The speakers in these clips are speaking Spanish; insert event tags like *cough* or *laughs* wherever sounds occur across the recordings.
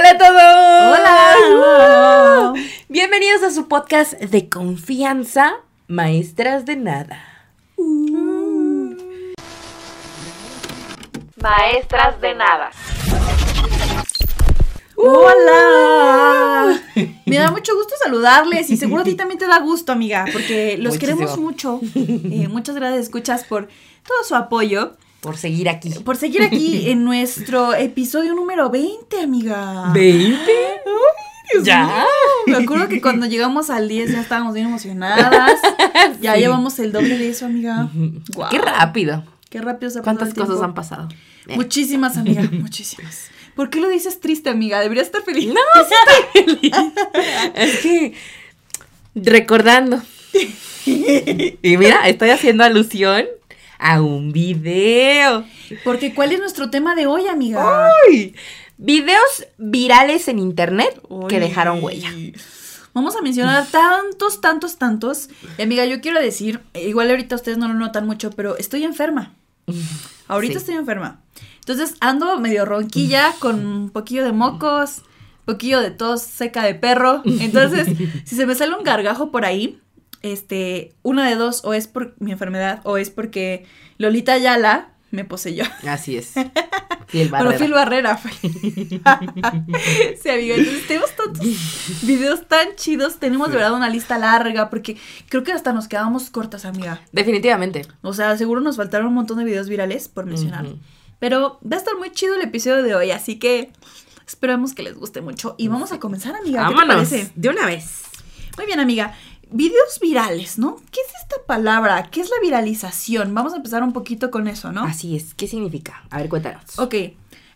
Hola a todos. Hola. Bienvenidos a su podcast de confianza, Maestras de Nada. Maestras de nada. Hola. *laughs* Me da mucho gusto saludarles y seguro a ti también te da gusto, amiga, porque los Muchísimo. queremos mucho. Eh, muchas gracias, escuchas, por todo su apoyo, Por seguir aquí. por seguir aquí *laughs* en nuestro episodio número 20, amiga. ¿20? Dios ¿Ya? mío. Me acuerdo que cuando llegamos al 10 ya estábamos bien emocionadas. *laughs* Ya Sí. llevamos el doble de eso, amiga. Qué rápido. Qué rápido se ha pasado ¿Cuántas el cosas tiempo. han pasado? Eh. Muchísimas, amiga, muchísimas. ¿Por qué lo dices triste, amiga? Deberías estar feliz. No, *laughs* sí estoy feliz. Es que recordando. Y mira, estoy haciendo alusión a un video. Porque ¿cuál es nuestro tema de hoy, amiga? Ay, videos virales en internet que dejaron huella. Vamos a mencionar tantos, tantos, tantos. Y amiga, yo quiero decir, eh, igual ahorita ustedes no lo notan mucho, pero estoy enferma. *laughs* Ahorita Sí. estoy enferma. Entonces ando medio ronquilla, con un poquillo de mocos, poquillo de tos seca de perro. Entonces, *laughs* si se me sale un gargajo por ahí, este, una de dos, o es por mi enfermedad, o es porque Lolita Ayala me poseyó. Así es. *laughs* Fiel Barrera. Phil Barrera fue. *laughs* sí, amiga, entonces tenemos tantos videos tan chidos. Tenemos de verdad una lista larga porque creo que hasta nos quedamos cortas, amiga. Definitivamente. O sea, seguro nos faltaron un montón de videos virales por mencionar. Pero va a estar muy chido el episodio de hoy, así que esperamos que les guste mucho. Y vamos a comenzar, amiga. ¿Qué te Vámonos. parece? De una vez. Muy bien, amiga. Videos virales, ¿no? ¿Qué es esta palabra? ¿Qué es la viralización? Vamos a empezar un poquito con eso, ¿no? Así es. ¿Qué significa? A ver, cuéntanos. Ok,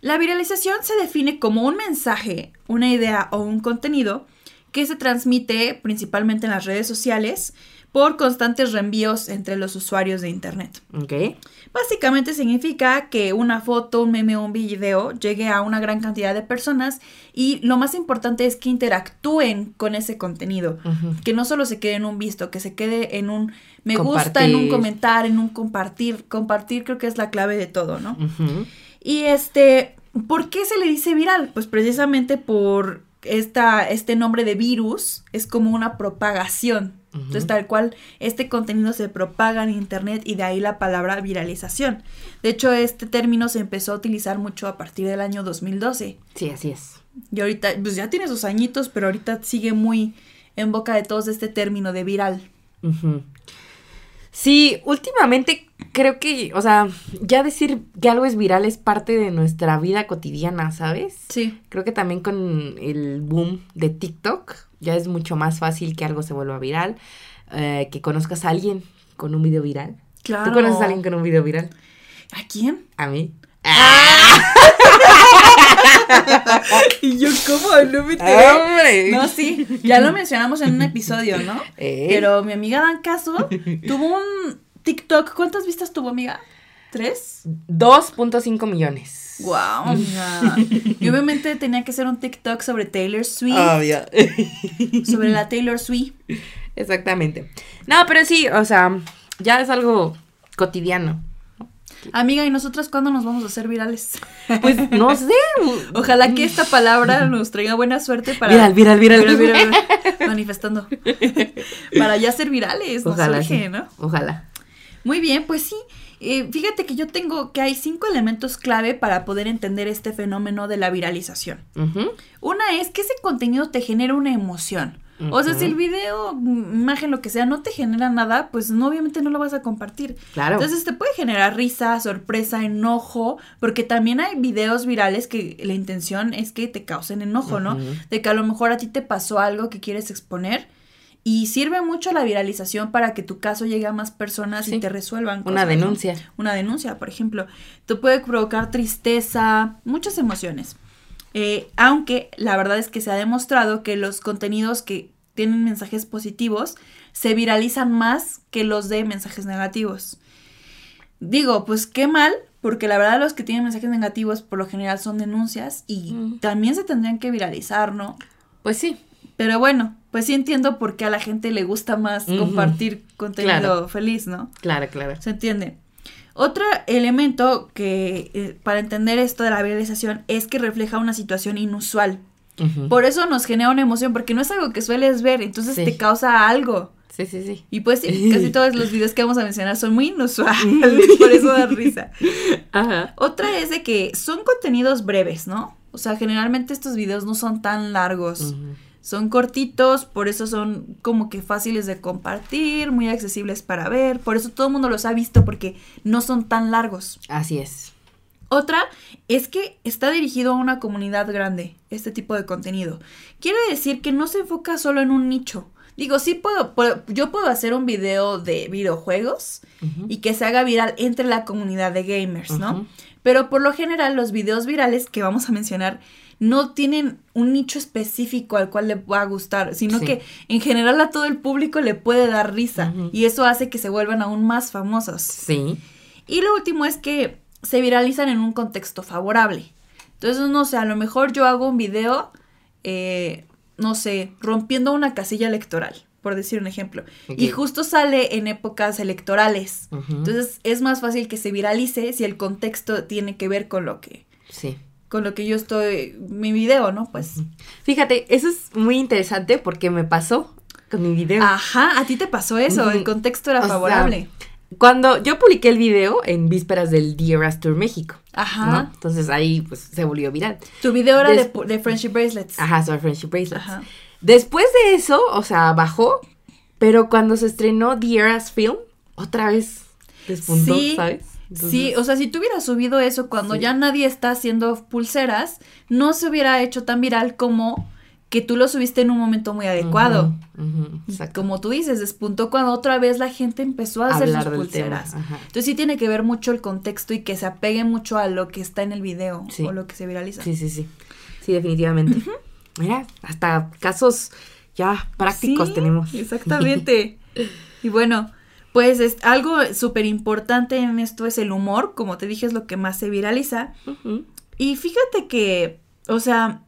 la viralización se define como un mensaje, una idea o un contenido que se transmite principalmente en las redes sociales por constantes reenvíos entre los usuarios de Internet. Ok. Básicamente significa que una foto, un meme o un video llegue a una gran cantidad de personas y lo más importante es que interactúen con ese contenido. Que no solo se quede en un visto, que se quede en un me gusta, en un comentar, en un compartir. Compartir creo que es la clave de todo, ¿no? Y este, ¿por qué se le dice viral? Pues precisamente por esta, este nombre de virus, es como una propagación. Entonces, tal cual, este contenido se propaga en internet y de ahí la palabra viralización. De hecho, este término se empezó a utilizar mucho a partir del año 2012. Sí, así es. Y ahorita, pues ya tiene sus añitos, pero ahorita sigue muy en boca de todos este término de viral. Sí, últimamente creo que, o sea, ya decir que algo es viral es parte de nuestra vida cotidiana, ¿sabes? Sí. Creo que también con el boom de TikTok ya es mucho más fácil que algo se vuelva viral, eh, que conozcas a alguien con un video viral. Claro. ¿Tú conoces a alguien con un video viral? ¿A quién? A mí. *laughs* Y yo, ¿cómo? No me ¡Hombre! No, sí, ya lo mencionamos en un episodio, ¿no? *laughs* Eh. Pero mi amiga Dan Caso tuvo un TikTok. ¿Cuántas vistas tuvo, amiga? ¿Tres? 2.5 millones. Wow, amiga. *laughs* Y obviamente tenía que ser un TikTok sobre Taylor Swift. Obvio. *laughs* Sobre la Taylor Swift. Exactamente. No, pero sí, o sea, ya es algo cotidiano. Amiga, ¿y nosotras cuándo nos vamos a hacer virales? Pues no *laughs* sé. Ojalá que esta palabra nos traiga buena suerte para. Viral, viral, viral. Viral, viral, viral. Manifestando. Para ya ser virales, nos Ojalá, surge, sí. ¿no? Ojalá. Muy bien, pues sí. Eh, fíjate que yo tengo que hay cinco elementos clave para poder entender este fenómeno de la viralización. Una es que ese contenido te genera una emoción. O sea, si el video, mm, imagen, lo que sea, no te genera nada, pues no, obviamente no lo vas a compartir. Claro. Entonces te puede generar risa, sorpresa, enojo, porque también hay videos virales que la intención es que te causen enojo, ¿no? De que a lo mejor a ti te pasó algo que quieres exponer y sirve mucho la viralización para que tu caso llegue a más personas Sí. y te resuelvan. Una cosas, ¿no? denuncia. Una denuncia, por ejemplo. Te puede provocar tristeza, muchas emociones. Eh, aunque la verdad es que se ha demostrado que los contenidos que tienen mensajes positivos se viralizan más que los de mensajes negativos. Digo, pues qué mal, porque la verdad los que tienen mensajes negativos por lo general son denuncias y Mm. también se tendrían que viralizar, ¿no? Pues sí. Pero bueno, pues sí entiendo por qué a la gente le gusta más compartir contenido Claro. feliz, ¿no? Claro, claro. ¿Se entiende? Otro elemento que eh, para entender esto de la viralización es que refleja una situación inusual. Por eso nos genera una emoción, porque no es algo que sueles ver, entonces Sí. te causa algo. Sí, sí, sí. Y pues sí, casi *laughs* todos los videos que vamos a mencionar son muy inusuales, *laughs* por eso da risa. Ajá. Otra es de que son contenidos breves, ¿no? O sea, generalmente estos videos no son tan largos. Ujú. Son cortitos, por eso son como que fáciles de compartir, muy accesibles para ver. Por eso todo el mundo los ha visto, porque no son tan largos. Así es. Otra es que está dirigido a una comunidad grande, este tipo de contenido. Quiere decir que no se enfoca solo en un nicho. Digo, sí puedo, puedo- yo puedo hacer un video de videojuegos y que se haga viral entre la comunidad de gamers, ¿no? Pero por lo general los videos virales que vamos a mencionar no tienen un nicho específico al cual le va a gustar, sino Sí. que en general a todo el público le puede dar risa y eso hace que se vuelvan aún más famosos. Sí. Y lo último es que se viralizan en un contexto favorable. Entonces, no sé, a lo mejor yo hago un video, eh, no sé, rompiendo una casilla electoral, por decir un ejemplo. Y justo sale en épocas electorales. Entonces, es más fácil que se viralice si el contexto tiene que ver con lo que, Sí. Con lo que yo estoy, mi video, ¿no? Pues, Fíjate, eso es muy interesante porque me pasó con mi video. ajá, a ti te pasó eso, el contexto era O sea, favorable. Cuando yo publiqué el video en vísperas del Dieras Tour México. Ajá. ¿no? Entonces ahí pues se volvió viral. Tu video era de Friendship Bracelets. Ajá, sobre Friendship Bracelets. Ajá. Después de eso, o sea, bajó, pero cuando se estrenó The Eras Film, otra vez despuntó, Sí, ¿sabes? Sí, o sea, si tú hubieras subido eso cuando Sí. ya nadie está haciendo pulseras, no se hubiera hecho tan viral como que tú lo subiste en un momento muy adecuado. Exacto. como tú dices, despuntó cuando otra vez la gente empezó a hacer Hablar sus pulseras. Entonces sí tiene que ver mucho el contexto y que se apegue mucho a lo que está en el video Sí. o lo que se viraliza. Sí, sí, sí. Sí, definitivamente. Mira, hasta casos ya prácticos Sí, tenemos. Exactamente. *laughs* y bueno, pues es algo súper importante en esto es el humor, como te dije, es lo que más se viraliza. Y fíjate que, o sea,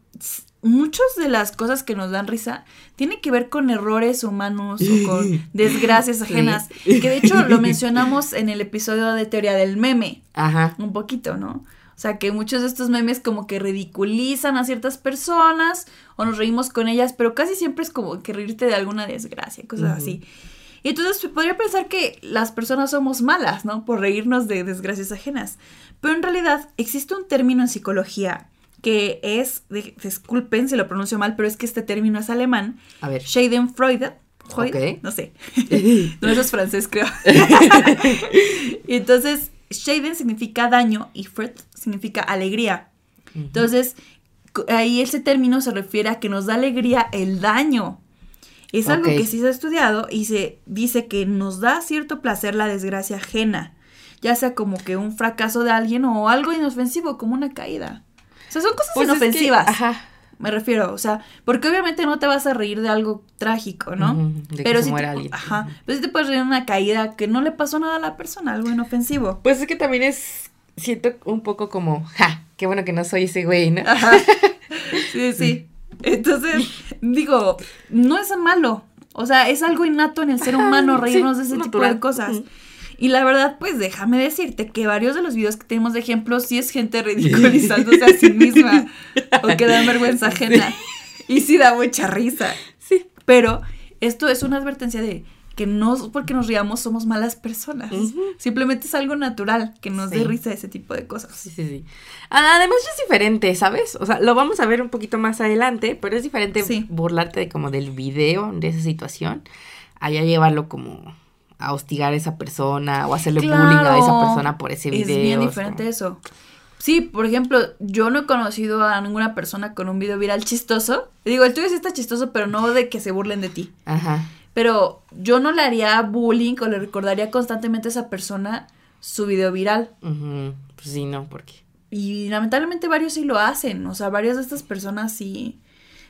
muchas de las cosas que nos dan risa tienen que ver con errores humanos o con *laughs* desgracias ajenas. Sí. Que de hecho lo *laughs* mencionamos en el episodio de teoría del meme, Ajá. un poquito, ¿no? O sea, que muchos de estos memes como que ridiculizan a ciertas personas o nos reímos con ellas, pero casi siempre es como que reírte de alguna desgracia, cosas así. Y entonces se podría pensar que las personas somos malas, ¿no? Por reírnos de desgracias ajenas. Pero en realidad existe un término en psicología que es, disculpen si lo pronuncio mal, pero es que este término es alemán, A ver. Schadenfreude. Freud, Ok. No sé. *laughs* no, eso es francés, creo. *laughs* y entonces, Schaden significa daño y Freud significa alegría. Entonces, ahí ese término se refiere a que nos da alegría el daño. Es algo que sí se ha estudiado y se dice que nos da cierto placer la desgracia ajena, ya sea como que un fracaso de alguien o algo inofensivo como una caída. O sea, son cosas Pues es que- inofensivas. ajá. Me refiero, o sea, porque obviamente no te vas a reír de algo trágico, ¿no? De que pero se muera te, alguien. Ajá, pero sí te puedes reír de una caída que no le pasó nada a la persona, algo inofensivo. Pues es que también es, siento un poco como, ja, qué bueno que no soy ese güey, ¿no? Ajá. *laughs* Sí, sí. Entonces, digo, no es malo. O sea, es algo innato en el ser humano sí, reírnos de ese tipo de cosas. Y la verdad, pues déjame decirte que varios de los videos que tenemos de ejemplos sí es gente ridiculizándose a sí misma *laughs* o que dan vergüenza ajena. Y sí da mucha risa. Sí. Pero esto es una advertencia de que no porque nos riamos somos malas personas. Simplemente es algo natural que nos dé Sí. risa ese tipo de cosas. Sí, sí, sí. Además es diferente, ¿sabes? O sea, lo vamos a ver un poquito más adelante, pero es diferente Sí. burlarte de como del video, de esa situación, a ya llevarlo como a hostigar a esa persona o hacerle bullying a esa Claro. persona por ese video. Es bien diferente eso. Sí, por ejemplo, yo no he conocido a ninguna persona con un video viral chistoso. Digo, el tuyo sí está chistoso, pero no de que se burlen de ti. Ajá. Pero yo no le haría bullying o le recordaría constantemente a esa persona su video viral. Pues sí, no, porque. Y lamentablemente varios sí lo hacen. O sea, varias de estas personas sí.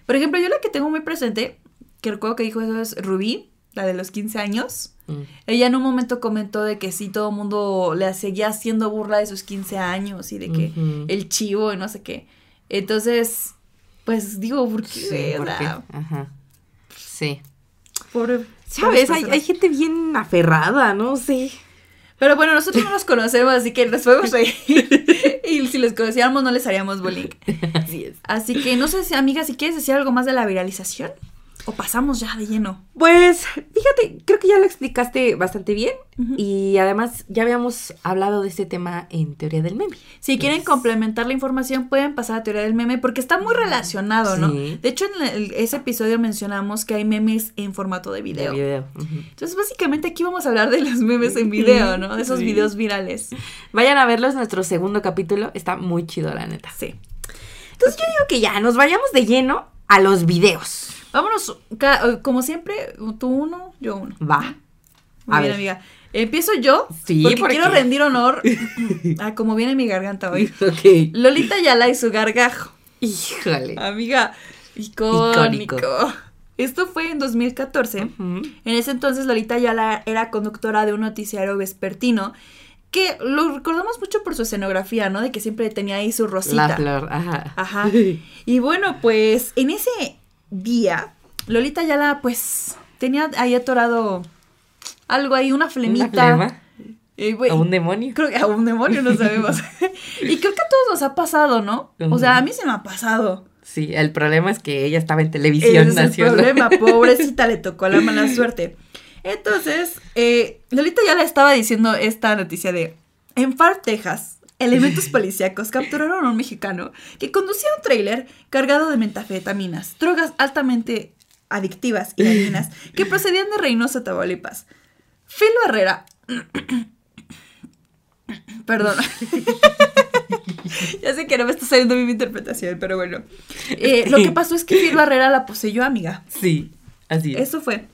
Por ejemplo, yo la que tengo muy presente, que recuerdo que dijo eso es Rubí, la de los 15 años. mm, Ella en un momento comentó de que sí, todo el mundo le seguía haciendo burla de sus 15 años y de que el chivo y no sé qué. Entonces, pues digo, ¿por qué? Sí, O ¿por sea, qué? Ajá. Sí. Pobre- ¿Sabes? Hay, hay gente bien aferrada, no sé. Pero bueno, nosotros no los conocemos, así que nos podemos reír. *laughs* y si los conociéramos, no les haríamos bullying. *laughs* Así es. Así que no sé si, amiga, si quieres decir algo más de la viralización. O pasamos ya de lleno. Pues fíjate, creo que ya lo explicaste bastante bien y además ya habíamos hablado de este tema en teoría del meme. Si quieren complementar la información, pueden pasar a teoría del meme porque está muy relacionado, ¿no? Sí. De hecho, en el- ese episodio mencionamos que hay memes en formato de video. De video. Entonces, básicamente aquí vamos a hablar de los memes en video, ¿no? De esos Sí. videos virales. Vayan a verlos, nuestro segundo capítulo está muy chido, la neta. Sí. Entonces yo digo que ya nos vayamos de lleno a los videos. Vámonos, ca- como siempre, tú uno, yo uno. Va. Muy A bien, ver. amiga. Empiezo yo, Sí, porque ¿por quiero rendir honor *laughs* a como viene mi garganta hoy. *laughs* Ok. Lolita Yala y su gargajo. Híjole. Amiga, icónico. Icónico. Esto fue en 2014. Ujú. En ese entonces Lolita Ayala era conductora de un noticiario vespertino que lo recordamos mucho por su escenografía, ¿no? De que siempre tenía ahí su rosita. La flor, ajá. Ajá. *laughs* Y bueno, pues en ese día Lolita Ayala pues tenía ahí atorado algo ahí, una Una flemita. güey, A un demonio. Creo que a un demonio no sabemos. *laughs* y creo que a todos nos ha pasado, ¿no? O sea, a mí se me ha pasado. Sí, el problema es que ella estaba en televisión Ese es el problema, *laughs* pobrecita, le tocó la mala suerte. Entonces, eh, Lolita ya le estaba diciendo esta noticia de, en Far, Texas, elementos policíacos capturaron a un mexicano que conducía un tráiler cargado de metafetaminas, drogas altamente adictivas y dañinas que procedían de Reynosa, Tamaulipas. Phil Barrera... *coughs* Perdón. *laughs* ya sé que no me está saliendo bien mi interpretación, pero bueno. Eh, lo que pasó es que Phil Barrera la poseyó, amiga. Sí, así es. Eso fue.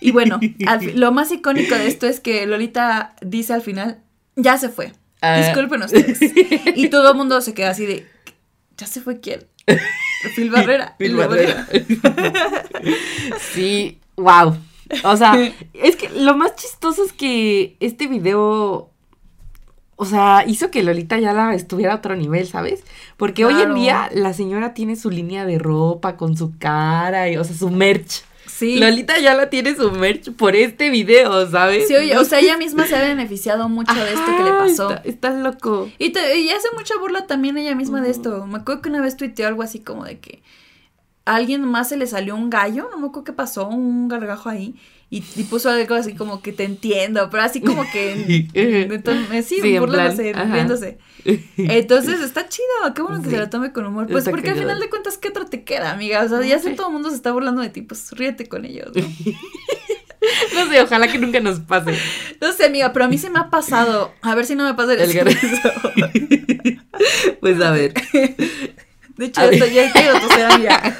Y bueno, al lo más icónico de esto es que Lolita dice al final, ya se fue. Ah. Disculpen ustedes. *laughs* Y todo el mundo se queda así de, ¿ya se fue quién? Phil Barrera. Phil Barrera. *laughs* sí, wow. O sea, *laughs* es que lo más chistoso es que este video, o sea, hizo que Lolita ya la estuviera a otro nivel, ¿sabes? Porque hoy en día la señora tiene su línea de ropa con su cara, y, o sea, su merch. Sí. Lolita ya la tiene su merch por este video, ¿sabes? Sí, oye, o sea, ella misma se ha beneficiado mucho de esto que le pasó. Está, está loco. Y, te- y hace mucha burla también ella misma de esto. Me acuerdo que una vez tuiteó algo así como de que a alguien más se le salió un gallo, no me acuerdo qué pasó, un gargajo ahí. Y, y puso algo así como que te entiendo, pero así como que *laughs* entonces, sí, Sí, en burlándose, riéndose. *laughs* Entonces está chido, qué bueno que Sí. se lo tome con humor. Pues Está porque al final de cuentas, ¿qué otra te queda, amiga? O sea, ya sé Sí. todo el mundo se está burlando de ti, pues ríete con ellos, ¿no? *laughs* No sé, ojalá que nunca nos pase. No sé, amiga, pero a mí se me ha pasado. A ver si no me pasa El después. Pues a ver. De hecho, esto ya quiero toser, amiga.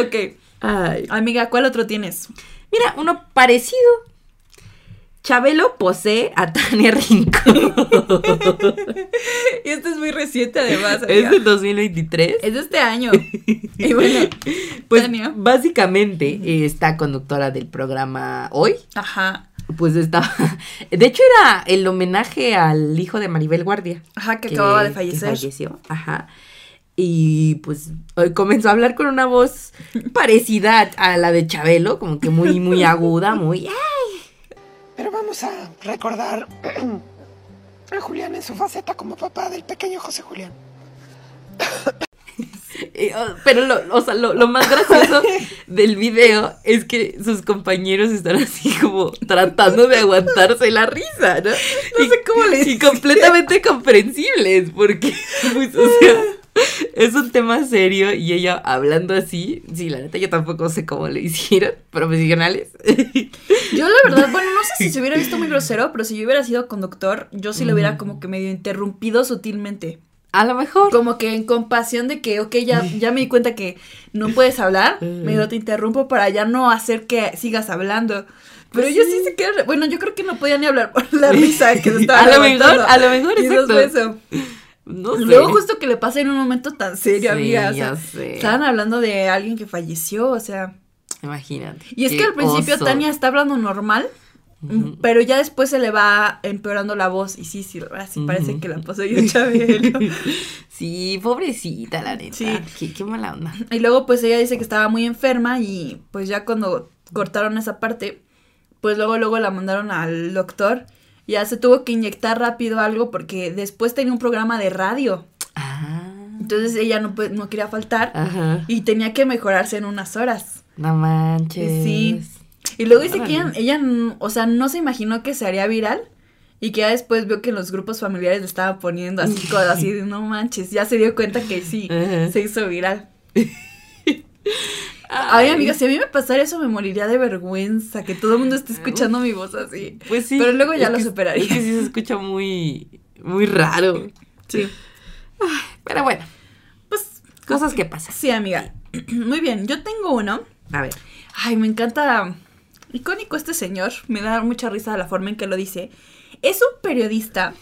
ok. Ay. Amiga, ¿cuál otro tienes? Mira, uno parecido. Chabelo posee a Tania Rincón. Y *laughs* este es muy reciente, además. es amiga. del 2023. Es de este año. *laughs* Y bueno, Pues Tania. básicamente eh, esta conductora del programa hoy, Ajá. pues estaba. *laughs* De hecho, era el homenaje al hijo de Maribel Guardia. Ajá, que, acababa de que fallecer. falleció. Ajá. Y pues eh, comenzó a hablar con una voz *laughs* parecida a la de Chabelo, como que muy, muy aguda, muy. Pero vamos a recordar *clears throat* a Julián en su faceta como papá del pequeño José Julián. *laughs* Oh, Pero lo, o sea, lo, lo más gracioso *laughs* del video es que sus compañeros están así como tratando de aguantarse la risa, ¿no? No sé cómo les Y completamente comprensibles, porque, *laughs* pues, o sea, es un tema serio y ella hablando así, sí, la neta yo tampoco sé cómo le hicieron, profesionales. Yo, la verdad, bueno, no sé si se hubiera visto muy grosero, pero si yo hubiera sido conductor, yo sí lo hubiera como que medio interrumpido sutilmente. A lo mejor. Como que en compasión de que, ok, ya, *laughs* ya me di cuenta que no puedes hablar, *laughs* medio te interrumpo para ya no hacer que sigas hablando. Pero Pues yo sí. sí se quedé, bueno, yo creo que no podía ni hablar por la risa que se *laughs* estaba A lo mejor, a lo mejor, exacto. eso. No sé. Luego justo que le pasa en un momento tan serio, Sí, amiga. o ya sea, sé. estaban hablando de alguien que falleció, o sea. Imagínate. Y es que al principio oso. Tania está hablando normal, Pero ya después se le va empeorando la voz. Y sí, sí, así parece Ujú. que la poseyó Chabelo. *laughs* Sí, pobrecita, la neta. Sí. Qué, qué mala onda. Y luego pues ella dice que estaba muy enferma y pues ya cuando cortaron esa parte, pues luego, luego la mandaron al doctor. Ya se tuvo que inyectar rápido algo porque después tenía un programa de radio. Ah. Entonces ella no, pu- no quería faltar Ajá. y tenía que mejorarse en unas horas. No manches. Sí. Y luego dice que ella, ella, mm, o sea, no se imaginó que se haría viral. Y que ya después vio que en los grupos familiares le estaban poniendo así cosas *laughs* así de no manches. Ya se dio cuenta que sí, se hizo viral. *laughs* Ay, amiga, si a mí me pasara eso me moriría de vergüenza que todo el mundo esté escuchando mi voz así. Pues sí. Pero luego ya lo que- superaría. Es que sí se escucha muy, muy raro. Sí. Pero bueno, Pues cosas que pasan. sí, amiga. *clears throat* Muy bien, yo tengo uno. A ver. Ay, me encanta. Icónico este señor. Me da mucha risa la forma en que lo dice. Es un periodista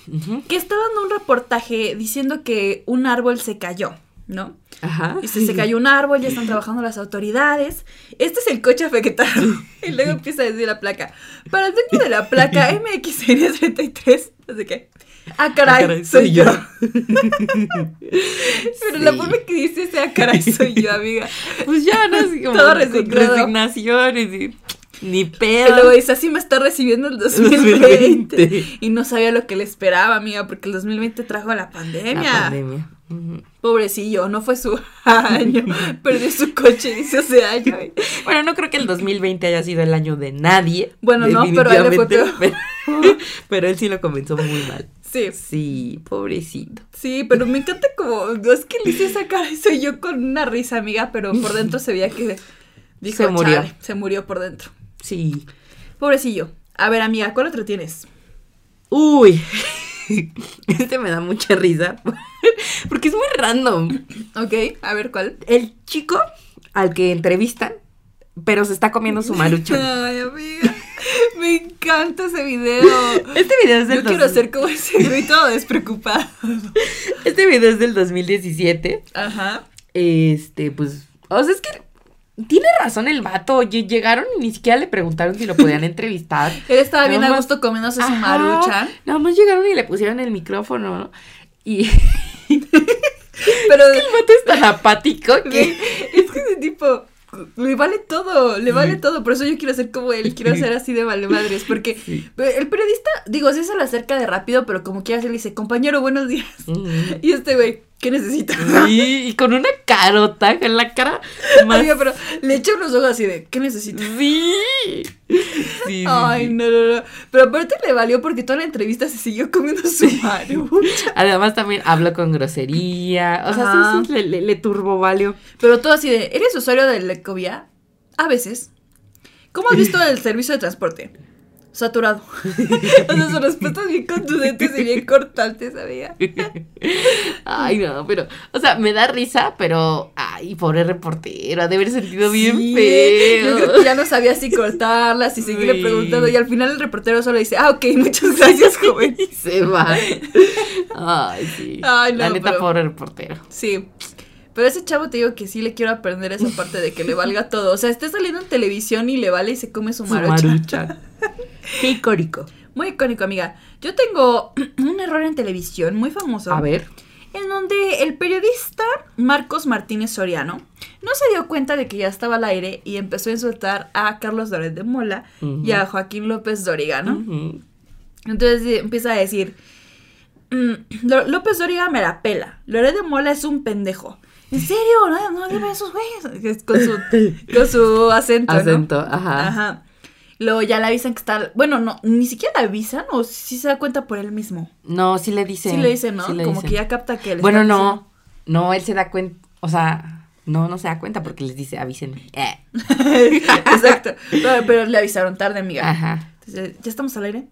que está dando un reportaje diciendo que un árbol se cayó, ¿no? Ajá. Dice, se cayó un árbol, ya están trabajando las autoridades. Este es el coche afectado. *laughs* Y luego empieza a decir la placa. Para el dueño de la placa MXN33, no sé qué. Ah, caray, Ah, caray, soy soy yo. yo. *laughs* Pero la forma que dice ese ah, caray, soy yo, amiga. *laughs* Pues ya, ¿no? Así como Todo resignación y sí, ni Y pedo. luego dice, así me está recibiendo el *laughs* 2020. 2020. Y no sabía lo que le esperaba, amiga, porque el 2020 trajo la pandemia. La pandemia. Pobrecillo, no fue su *laughs* año. *laughs* Perdió su coche, dice ese año. Bueno, no creo que el 2020 haya sido el año de nadie. Bueno, no, pero él le fue Pero, pero él sí lo comenzó muy mal. Sí, Sí, pobrecito. sí, pero me encanta como, es que le hice esa cara y soy yo con una risa, amiga, pero por dentro se veía que dijo, Se murió. "Chale", se murió por dentro. Sí. Pobrecillo. A ver, amiga, ¿cuál otro tienes? Uy. *laughs* Este me da mucha risa. *laughs* Porque es muy random. Ok, a ver, ¿cuál? El chico al que entrevistan, pero se está comiendo su maruchan. *laughs* Ay, amiga, me encanta ese video. Este video es del Yo quiero ser como ese todo despreocupado. Este video es del 2017. Ajá. Este, pues, o sea, es que tiene razón el vato. Lle- Llegaron y ni siquiera le preguntaron si lo podían *laughs* entrevistar. Él estaba bien a gusto comiéndose su Ajá, maruchan. Nada más llegaron y le pusieron el micrófono, ¿no? Y *laughs* Pero el vato es tan apático *laughs* que... es que ese tipo le vale todo, le vale todo. Por eso yo quiero ser como él, quiero ser así de vale madres. Porque Sí. el periodista, digo, sí se le acerca de rápido, pero como quiera se le dice, compañero, buenos días. Y este güey, ¿qué necesita? Sí, y con una carota en la cara más... Pero le echa unos ojos así de, ¿qué necesita? Sí. Sí, Ay, no, no, no. Pero aparte le valió porque toda la entrevista se siguió comiendo su maruchan. Además también habló con grosería. O sea, Ajá. sí, sí, le, le, le turbovalió. Pero todo así de, ¿eres usuario de Lecovia? A veces. ¿Cómo has *laughs* visto el servicio de transporte? Saturado. *laughs* o sea, sus respuestas bien contundentes y bien cortantes, *laughs* amiga. Ay, no, pero, o sea, me da risa, pero, ay, pobre reportero, ha de haber sentido bien feo. Yo creo que ya no sabía si cortarlas, si seguirle Sí. preguntando. Y al final el reportero solo dice, ah, ok, muchas gracias, *laughs* joven. Y se va. Ay, sí. Ay, no, La neta, pero- pobre reportero. Sí. Pero ese chavo te digo que sí le quiero aprender esa parte de que le valga *laughs* todo. O sea, está saliendo en televisión y le vale y se come su Su marucha. *laughs* Qué icónico. Muy icónico, amiga. Yo tengo *clears throat* un error en televisión muy famoso. A ver. En donde el periodista Marcos Martínez Soriano no se dio cuenta de que ya estaba al aire y empezó a insultar a Carlos Doret de Mola y a Joaquín López Dóriga, ¿no? Entonces empieza a decir, "Mm, López Dóriga me la pela, Loret de Mola es un pendejo. ¿En serio? No, no dime esos güeyes. Es Con su, con su acento, ¿no? Acento, ajá. Ajá. Luego ya le avisan que está. Bueno, no, ni siquiera le avisan o si se da cuenta por él mismo. No, sí le dice. Sí le dicen, ¿no? sí le Como dicen. que ya capta que le Bueno, no. No, él se da cuenta. O sea, no, no se da cuenta porque les dice, avísenme. Eh. *laughs* Exacto. Pero, pero le avisaron tarde, amiga. Ajá. Entonces, ¿ya estamos al aire?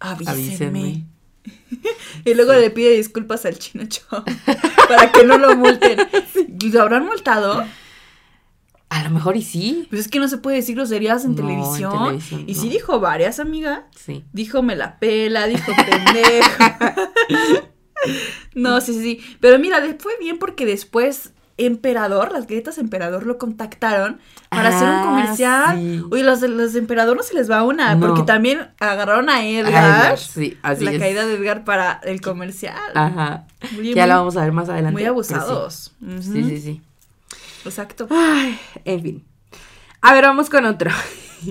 Avísenme. Avísenme. *laughs* Y luego le pide disculpas al chino Cho *laughs* para que no lo multen. ¿Lo habrán multado? A lo mejor y sí. Pues es que no se puede decir groserías en No, en televisión. televisión, y no. sí dijo varias, amiga. Sí. Dijo me la pela, dijo pendejo. *laughs* no, sí, sí, sí. Pero mira, fue bien porque después Emperador, las galletas Emperador lo contactaron para hacer un Ah, comercial. sí. Oye, los los Emperador no se les va una, No. porque también agarraron a Edgar. Edgar, sí, así la es. caída de Edgar para el comercial. Ajá. Muy- ya muy- la vamos a ver más adelante. Muy abusados. Sí, sí, sí. Exacto. Ay, en fin. A ver, vamos con otro.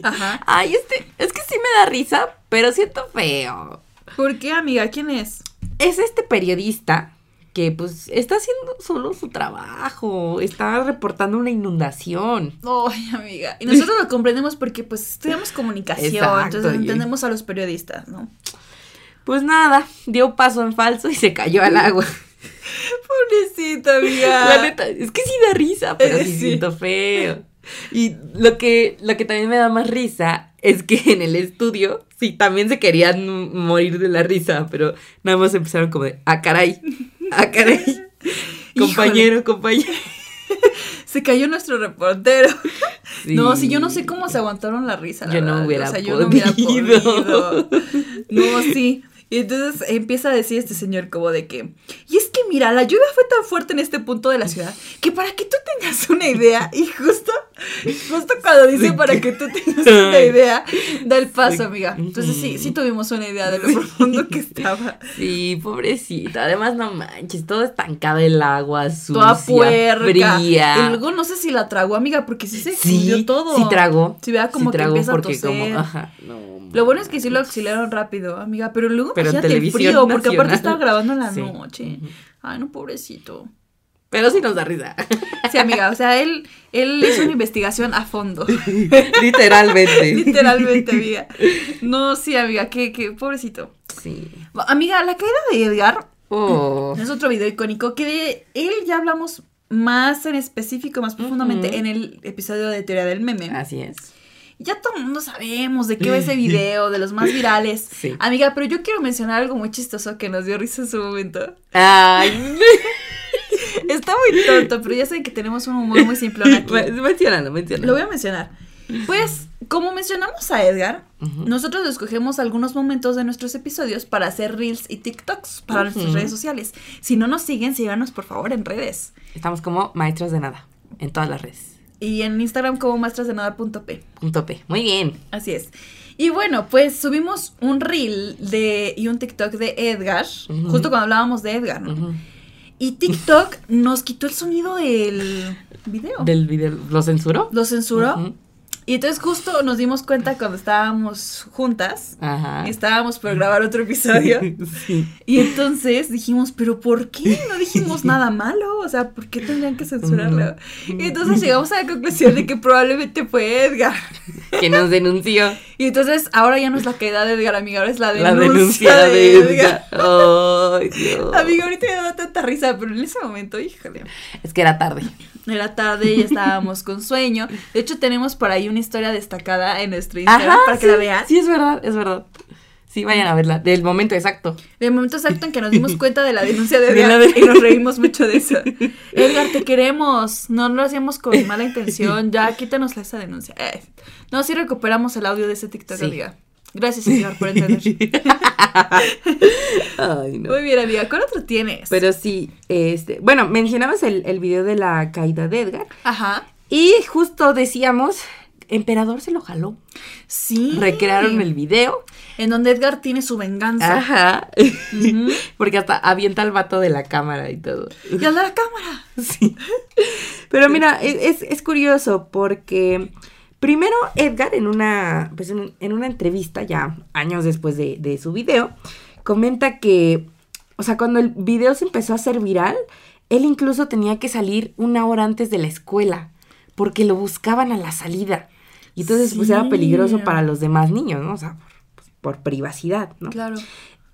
Ajá. *laughs* Ay, este, es que sí me da risa, pero siento feo. ¿Por qué, amiga? ¿Quién es? Es este periodista que pues está haciendo solo su trabajo, está reportando una inundación. Ay, amiga. Y nosotros lo comprendemos porque pues estudiamos comunicación, Exacto, entonces entendemos a los periodistas, ¿no? Pues nada, dio paso en falso y se cayó al agua. *laughs* Pobrecita, amiga. La neta, es que sí da risa, pero Eh, sí, siento feo. Y lo que, lo que también me da más risa es que en el estudio, sí, también se querían morir de la risa, pero nada más empezaron como de, ah, caray, ah, caray. *laughs* compañero, compañero. *laughs* Se cayó nuestro reportero. Sí. No, si yo no sé cómo se aguantaron la risa. la Yo no o sea, yo no hubiera podido. No, sí. Y entonces empieza a decir este señor como de que, y es que mira, la lluvia fue tan fuerte en este punto de la ciudad que para que tú tengas una idea, y justo, justo cuando dice para que tú tengas *laughs* una idea, da el paso, amiga. Entonces sí, sí tuvimos una idea de lo profundo que estaba. Sí, pobrecita. Además, no manches, todo estancado el agua, sucia, Toda puerca. fría. Y luego no sé si la tragó, amiga, porque sí se sí, extendió todo. sí tragó. Sí, vea como sí que empieza a toser. como, ajá, no, Lo bueno es que sí lo auxiliaron rápido, amiga, pero luego Pero en televisión frío, porque aparte estaba grabando en la Sí. noche. Ay, no, pobrecito. Pero sí nos da risa. Sí, amiga, o sea, él, él hizo una investigación a fondo. *laughs* Literalmente. Literalmente, amiga. No, sí, amiga, que, que, pobrecito. Sí. Amiga, la caída de Edgar Oh. es otro video icónico que de él ya hablamos más en específico, más profundamente en el episodio de Teoría del Meme. Así es. Ya todo el mundo sabemos de qué va ese video, de los más virales. *laughs* Sí. Amiga, pero yo quiero mencionar algo muy chistoso que nos dio risa en su momento. Ay. *laughs* Está muy tonto, pero ya saben que tenemos un humor muy simplón aquí. *laughs* Menciónalo, menciónalo. Lo voy a mencionar. Pues, como mencionamos a Edgar, nosotros escogemos algunos momentos de nuestros episodios para hacer reels y TikToks para nuestras redes sociales. Si no nos siguen, síganos por favor en redes. Estamos como maestros de nada. En todas las redes. Y en Instagram como maestrasdenada.p. Punto P. Muy bien. Así es. Y bueno, pues subimos un reel de, y un TikTok de Edgar, justo cuando hablábamos de Edgar, ¿no? Y TikTok nos quitó el sonido del video. Del video. ¿Lo censuró? Lo censuró. Y entonces justo nos dimos cuenta cuando estábamos juntas, Ajá. estábamos por grabar otro episodio. *laughs* sí. Y entonces dijimos, pero ¿por qué? No dijimos nada malo, o sea, ¿por qué tendrían que censurarlo? Y entonces llegamos a la conclusión de que probablemente fue Edgar. *laughs* Que nos denunció. Y entonces ahora ya no es la caída de Edgar, amiga, ahora es la denuncia, La denuncia de, de Edgar. Edgar. Ay, *laughs* Dios. Amiga, ahorita me da tanta risa, pero en ese momento, híjole. Es que era tarde. Era tarde y estábamos con sueño. De hecho, tenemos por ahí una historia destacada en nuestro Instagram Ajá, para que sí, la vean. Sí, es verdad, es verdad. Sí, vayan a verla. Del momento exacto. Del momento exacto en que nos dimos cuenta de la denuncia de Edgar de- y nos reímos mucho de eso. Edgar, te queremos. No lo hacíamos con mala intención. Ya, quítanos esa denuncia. Eh, No, sí recuperamos el audio de ese TikTok, Sí. amiga. Gracias, Edgar, por entender. *laughs* Ay, no. Muy bien, amiga. ¿Cuál otro tienes? Pero sí, este, bueno, mencionabas el, el video de la caída de Edgar Ajá. y justo decíamos, Emperador se lo jaló. Sí. Recrearon el video. En donde Edgar tiene su venganza. Ajá. *laughs* Porque hasta avienta al vato de la cámara y todo. Y a la cámara. *laughs* Sí. Pero mira, es, es curioso porque primero Edgar en una, pues en, en una entrevista ya años después de, de su video, comenta que, o sea, cuando el video se empezó a hacer viral, él incluso tenía que salir una hora antes de la escuela porque lo buscaban a la salida. Y entonces pues era peligroso para los demás niños, ¿no? O sea, por, pues, por privacidad, ¿no? Claro.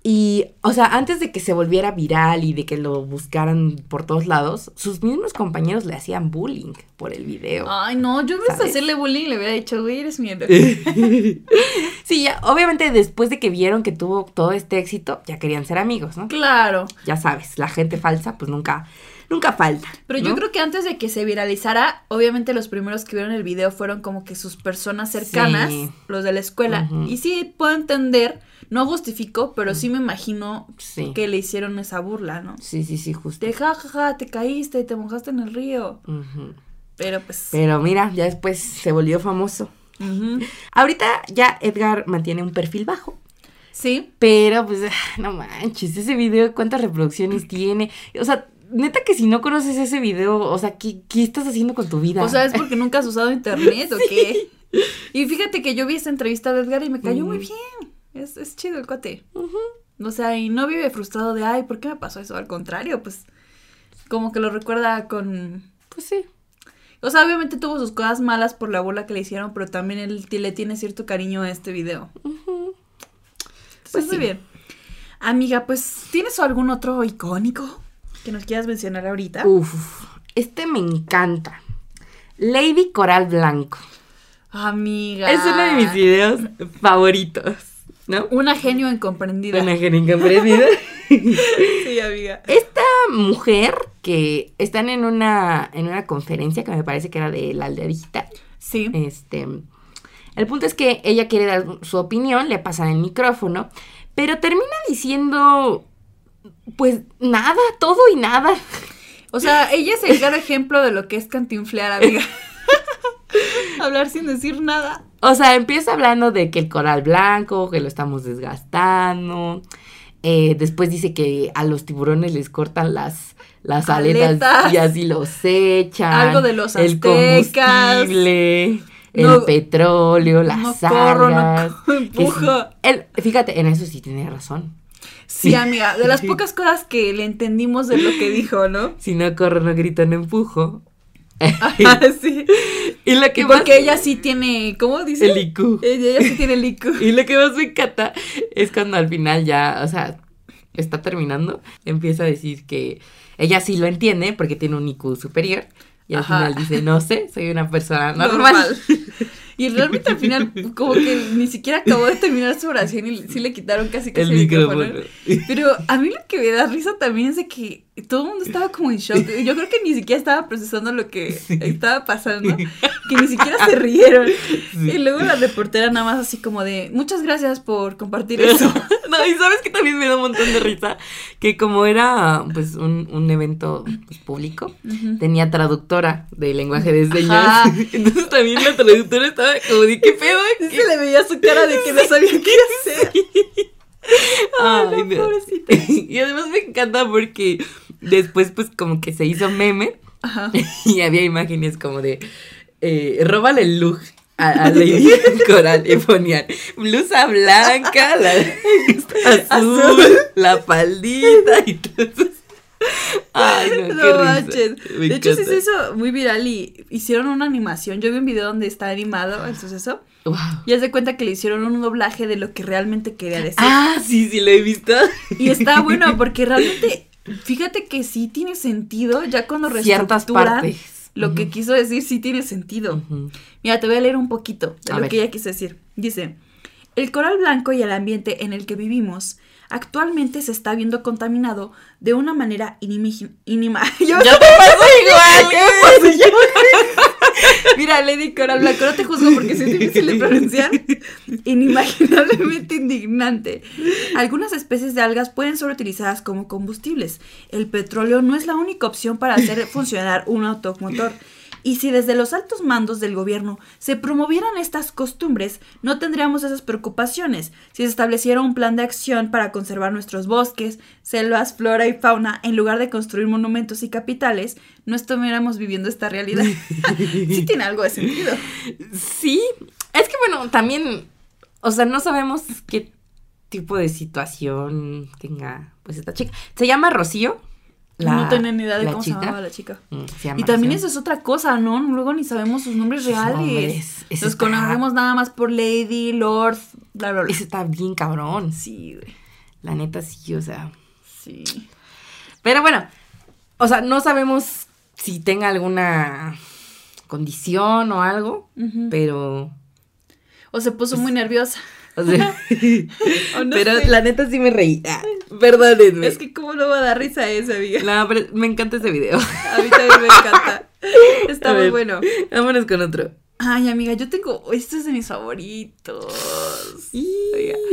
Y, o sea, antes de que se volviera viral y de que lo buscaran por todos lados, sus mismos compañeros le hacían bullying por el video. Ay, no, yo en vez hacerle bullying le hubiera dicho, güey, eres mierda. *laughs* Sí, ya, obviamente después de que vieron que tuvo todo este éxito, ya querían ser amigos, ¿no? claro. Ya sabes, la gente falsa, pues nunca, nunca falta. Pero yo creo que antes de que se viralizara, obviamente los primeros que vieron el video fueron como que sus personas cercanas, Sí. los de la escuela. Y sí puedo entender, no justifico, pero sí me imagino Sí. que le hicieron esa burla, ¿no? Sí, sí, sí, justo. De jajaja, te caíste, te mojaste en el río. Pero pues. Pero mira, ya después se volvió famoso. ujú. Ahorita ya Edgar mantiene un perfil bajo. Sí. Pero, pues, ah, no manches, ese video, ¿cuántas reproducciones *clears throat* tiene? O sea, neta que si no conoces ese video, o sea, ¿qué, qué estás haciendo con tu vida? O sea, ¿es porque nunca has usado *laughs* internet o qué? Y fíjate que yo vi esta entrevista de Edgar y me cayó muy bien. Es, es chido el cuate. O sea, y no vive frustrado de, ay, ¿por qué me pasó eso? Al contrario, pues como que lo recuerda con... Pues sí. O sea, obviamente tuvo sus cosas malas por la bola que le hicieron, pero también él le tiene cierto cariño a este video. Pues muy sí. bien. Amiga, pues, ¿tienes algún otro icónico que nos quieras mencionar ahorita? Uf, este me encanta. Lady Coral Blanco. Amiga. Es uno de mis videos favoritos, ¿no? Una genio incomprendida. Una genio comprendida. *laughs* Sí, amiga. Esta mujer que están en una, en una conferencia que me parece que era de la aldea digital. Sí. Este, el punto es que ella quiere dar su opinión, le pasan el micrófono, pero termina diciendo, pues nada, todo y nada. O sea, ella es el claro ejemplo de lo que es cantinflear, amiga. *laughs* *laughs* Hablar sin decir nada. O sea, empieza hablando de que el coral blanco, que lo estamos desgastando. Eh, después dice que a los tiburones les cortan las, las aletas, Aletas. y así los echan. Algo de los El aztecas. combustible, No- el petróleo, las no corro, no algas. *laughs* co- que sí. Él- fíjate, en eso sí tiene razón. Sí, amiga, de las pocas cosas que le entendimos de lo que dijo, ¿no? *laughs* Si no corro, no grito, no empujo. *laughs* Ajá, sí. y lo que Y más- porque ella sí tiene, ¿cómo dice? El IQ. Ella, ella sí tiene el IQ. *laughs* Y lo que más me encanta es cuando al final ya, o sea, está terminando, empieza a decir que ella sí lo entiende porque tiene un IQ superior. Y al Ajá. final dice, no sé, soy una persona *laughs* normal. Normal. *laughs* Y realmente al final, como que ni siquiera acabó de terminar su oración y sí le quitaron casi casi El micrófono. Pero a mí lo que me da risa también es de que todo el mundo estaba como en shock. Yo creo que ni siquiera estaba procesando lo que *laughs* estaba pasando, que ni siquiera se rieron. Sí. Y luego la reportera nada más así como de, muchas gracias por compartir eso. No, y sabes que también me da un montón de risa, que como era pues un, un evento pues, público, tenía traductora de lenguaje de señas. Ajá. Entonces también la traductora estaba como de qué pedo. Sí se le veía su cara de que no sabía qué hacer. *laughs* Ay, Ay, no, no. pobrecita. *laughs* Y además me encanta porque después pues como que se hizo meme Ajá. *laughs* y había imágenes como de eh, róbale el look a, a Lady *laughs* Coral y ponían blusa blanca, la azul, Azul. la faldita y todo eso. Ay, no, qué No manches. De hecho, sí se hizo muy viral y hicieron una animación. Yo vi un video donde está animado el suceso. Wow. Y haz de cuenta que le hicieron un doblaje de lo que realmente quería decir. Ah, sí, sí, lo he visto. Y está *laughs* bueno porque realmente, fíjate que sí tiene sentido. Ya cuando Ciertas reestructuran partes. Lo que quiso decir, sí tiene sentido. Mira, te voy a leer un poquito de A lo ver. que ella quiso decir. Dice, el coral blanco y el ambiente en el que vivimos actualmente se está viendo contaminado de una manera inimagi- inima... *laughs* Yo te *laughs* igual. *laughs* Mira, Lady Coral Blanco, no te juzgo porque es difícil de pronunciar. Inimaginablemente indignante. Algunas especies de algas pueden ser utilizadas como combustibles. El petróleo no es la única opción para hacer funcionar un automotor. Y si desde los altos mandos del gobierno se promovieran estas costumbres, no tendríamos esas preocupaciones. Si se estableciera un plan de acción para conservar nuestros bosques, selvas, flora y fauna, en lugar de construir monumentos y capitales, no estuviéramos viviendo esta realidad. *laughs* sí tiene algo de sentido. Sí, es que bueno, también, o sea, no sabemos qué tipo de situación tenga pues esta chica. Se llama Rocío. La- no tenía ni idea de cómo chica. se llamaba la chica. Mm, llama Y también eso es otra cosa, ¿no? Luego ni sabemos sus nombres reales. Eso Los está- conocemos nada más por Lady, Lord, bla, bla, bla. Ese está bien cabrón. Sí, güey. La neta sí, o sea. Sí. Pero bueno, o sea, no sabemos si tenga alguna condición o algo, pero... O se puso muy nerviosa. *laughs* o sea, no pero sé. la neta sí me reí. Ah, perdónenme. Es que cómo no va a dar risa esa, amiga. No, pero me encanta ese video. A mí también me encanta. *laughs* Está A muy ver, bueno. Vámonos con otro. Ay, amiga, yo tengo. Este es de mis favoritos. Y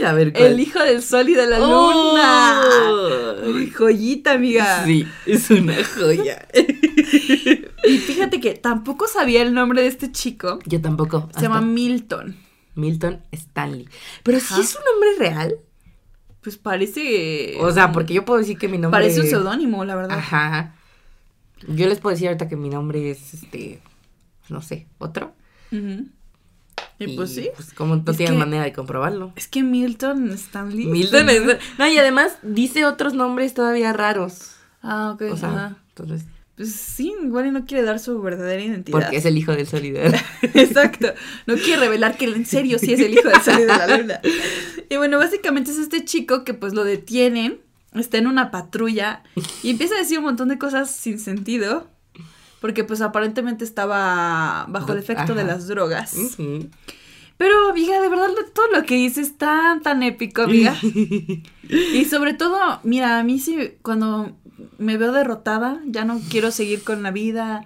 a ver, ¿cuál? El hijo del sol y de la Oh. luna. Uy, joyita, amiga. Sí, es una joya. *laughs* Y fíjate que tampoco sabía el nombre de este chico. Yo tampoco. Se llama Milton. Milton Stanley. Pero sí es un nombre real. Pues parece. O sea, porque yo puedo decir que mi nombre. Parece un seudónimo, la verdad. Ajá. Yo les puedo decir ahorita que mi nombre es este. No sé, otro. Ujú. Y pues sí. Pues como no que- manera de comprobarlo. Es que Milton Stanley. Milton *laughs* es... No, y además dice otros nombres todavía raros. Ah, ok. O sea, ajá. entonces... Pues sí, igual y no quiere dar su verdadera identidad. Porque es el hijo del solidario. *laughs* Exacto. No quiere revelar que en serio sí es el hijo del sol y de la luna. Y bueno, básicamente es este chico que pues lo detienen, está en una patrulla y empieza a decir un montón de cosas sin sentido. Porque pues aparentemente estaba bajo el efecto de las drogas. Pero, amiga, de verdad todo lo que dice es tan, tan épico, amiga. *laughs* Y sobre todo, mira, a mí sí, cuando me veo derrotada, ya no quiero seguir con la vida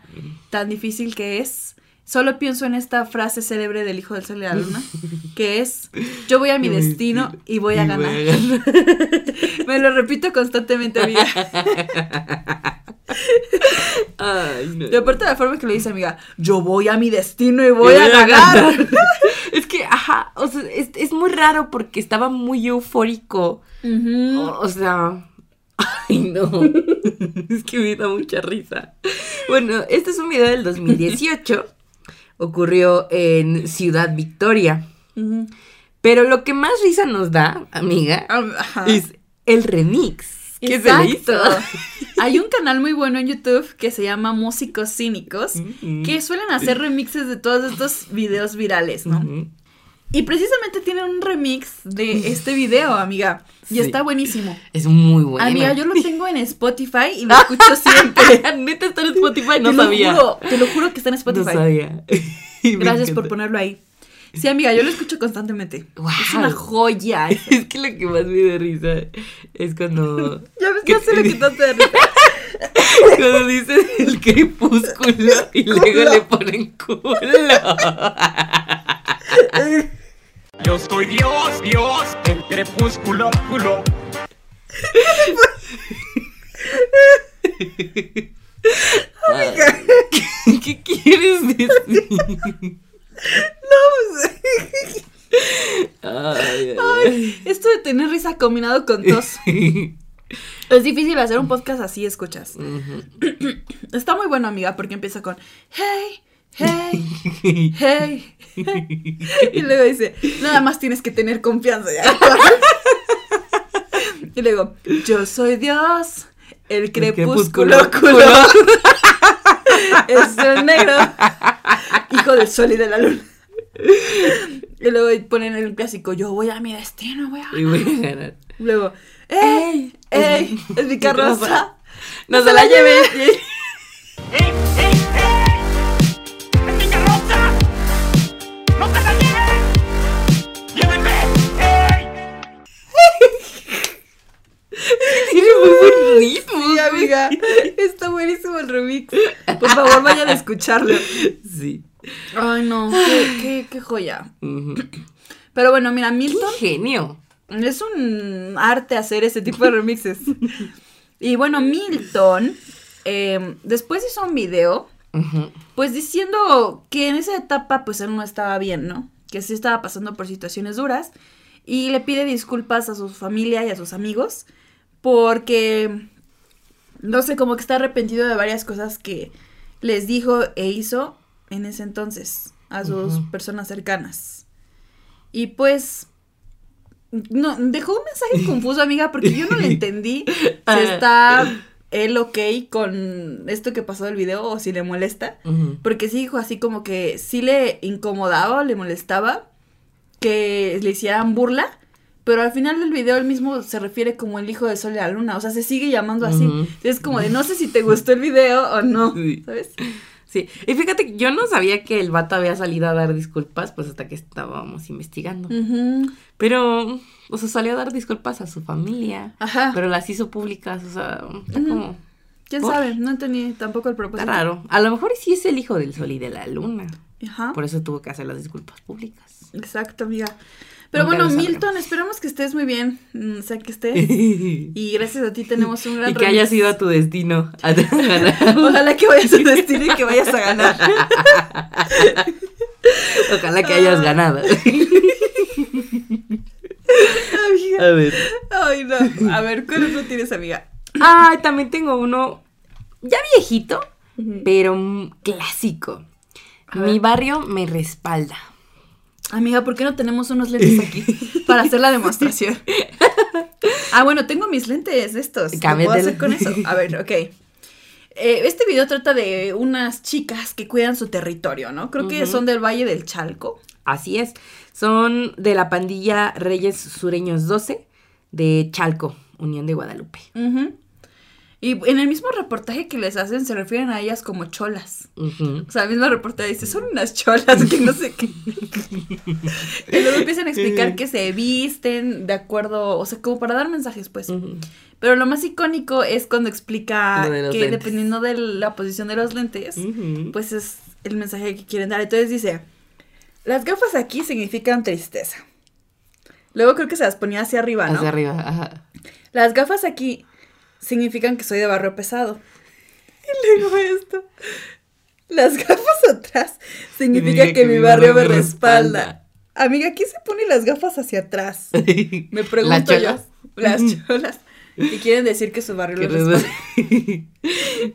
tan difícil que es. Solo pienso en esta frase célebre del hijo del sol y la luna, *laughs* que es, yo voy a mi destino y voy a ganar. *laughs* Me lo repito constantemente, amiga. *laughs* Ay, no. Y aparte de la forma que lo dice, amiga, yo voy a mi destino y voy a ganar. es que, ajá, o sea, es, es muy raro porque estaba muy eufórico. O sea, *laughs* ay, no. *laughs* es que me da mucha risa. Bueno, este es un video del 2018. *laughs* Ocurrió en Ciudad Victoria. Pero lo que más risa nos da, amiga, Ah, es el remix que se le hizo. Exacto. Hay un canal muy bueno en YouTube que se llama Músicos Cínicos, que suelen hacer remixes de todos estos videos virales, ¿no? Y precisamente tienen un remix de este video, amiga. Y Sí. está buenísimo. Es muy bueno. Amiga, yo lo tengo en Spotify y lo escucho *laughs* siempre. *laughs* Neta está en Spotify, no te lo sabía. juro, te lo juro que está en Spotify. No sabía. *laughs* Gracias por ponerlo ahí. Sí, amiga, yo lo escucho constantemente. Guau. Es una joya. Es que lo que más me da risa es cuando, Ya ves, ¿Qué ya sé lo te- que tanto de risa. cuando dice el crepúsculo y luego le ponen culo. Yo soy Dios, Dios, el crepúsculo, culo. ¿Qué quieres decir? Ay, ay. Esto de tener risa combinado con tos. Es difícil hacer un podcast así, escuchas. Está muy bueno, amiga, porque empieza con hey, hey, *laughs* hey. y luego dice, nada más tienes que tener confianza. ya". *laughs* y luego, yo soy Dios, el crepúsculo, crepúsculo, culo. *laughs* es el negro, hijo del sol y de la luna. Y luego ponen el clásico, yo voy a mi destino, voy a Y voy a ganar. Luego, ¡ey! ¡ey! Es mi carroza. No se la lleve. ¡Ey, ey, ey! Muy buen ritmo. Sí, amiga. Está buenísimo el remix. Por favor, vayan a escucharlo. Sí. Ay, no. Qué, qué, qué joya. Pero bueno, mira, Milton Genio. es un arte hacer ese tipo de remixes. Y bueno, Milton eh, después hizo un video, pues diciendo que en esa etapa, pues él no estaba bien, ¿no? Que sí estaba pasando por situaciones duras. Y le pide disculpas a su familia y a sus amigos. Porque, no sé, como que está arrepentido de varias cosas que les dijo e hizo en ese entonces a sus personas cercanas. Y pues, no, dejó un mensaje *laughs* confuso, amiga, porque yo no le entendí *laughs* si Ah. está él ok con esto que pasó del video o si le molesta. Porque sí dijo así como que sí le incomodaba le molestaba que le hicieran burla. Pero al final del video él mismo se refiere como el hijo del sol y la luna. O sea, se sigue llamando así. Es como de no sé si te gustó el video o no. *laughs* Sí. ¿Sabes? Sí, y fíjate que yo no sabía que el vato había salido a dar disculpas, pues hasta que estábamos investigando. Pero, o sea, salió a dar disculpas a su familia, Ajá. pero las hizo públicas, o sea, está como, ¿Quién ¿por? sabe? No entendí tampoco el está propósito. raro. A lo mejor sí es el hijo del sol y de la luna, Ajá. por eso tuvo que hacer las disculpas públicas. Exacto, amiga. Pero bueno. Milton, esperamos que estés muy bien. mm, O sea, que estés. y *laughs* Y gracias a ti tenemos un gran que haya remix. sido a tu destino. *laughs* a ganar. Ojalá que vayas a tu destino y que vayas a ganar. *laughs* Ojalá que hayas ganado. Amiga. a ver. Ay, no. A ver, ¿cuál otro tienes, amiga? Ay, también tengo uno ya viejito, pero clásico. Mi barrio me respalda. Amiga, ¿por qué no tenemos unos lentes aquí *laughs* para hacer la demostración? Ah, bueno, tengo mis lentes estos. ¿Qué puedo hacer con eso? A ver, ok. Eh, este video trata de unas chicas que cuidan su territorio, ¿no? Creo que son del Valle del Chalco. Así es. Son de la pandilla Reyes Sureños 12 de Chalco, Unión de Guadalupe. Ujú. Y en el mismo reportaje que les hacen se refieren a ellas como cholas. O sea, el mismo reportaje dice, son unas cholas *laughs* que no sé qué. y luego empiezan a explicar que se visten de acuerdo, o sea, como para dar mensajes, pues. Ujú. Pero lo más icónico es cuando explica de que lentes. dependiendo de la posición de los lentes, pues es el mensaje que quieren dar. Entonces dice, las gafas aquí significan tristeza. Luego creo que se las ponía hacia arriba, ¿no? Hacia arriba, ajá. Las gafas aquí significan que soy de barrio pesado. *laughs* Y luego esto. Las gafas *laughs* atrás significa que, mi barrio me respalda. Amiga, ¿quién se pone las gafas hacia atrás? *laughs* Me pregunto Las yo. cholas. Las cholas. Y quieren decir que su barrio les respalda.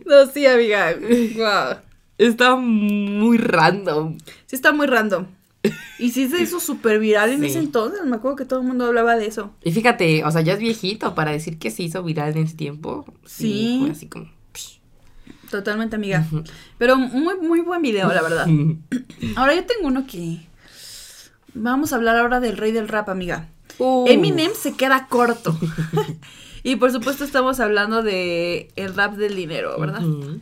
No, sí, amiga. Wow. Está muy random. Sí está muy random. Y sí se hizo súper viral en Sí. ese entonces. Me acuerdo que todo el mundo hablaba de eso. Y fíjate, o sea, ya es viejito para decir que se hizo viral en ese tiempo. Sí. fue así como. psh. Totalmente, amiga. Pero muy, muy buen video, la verdad. *laughs* Ahora yo tengo uno que. Vamos a hablar ahora del rey del rap, amiga. Uh. Eminem se queda corto. *laughs* y por supuesto estamos hablando de el rap del dinero, ¿verdad? Ujú.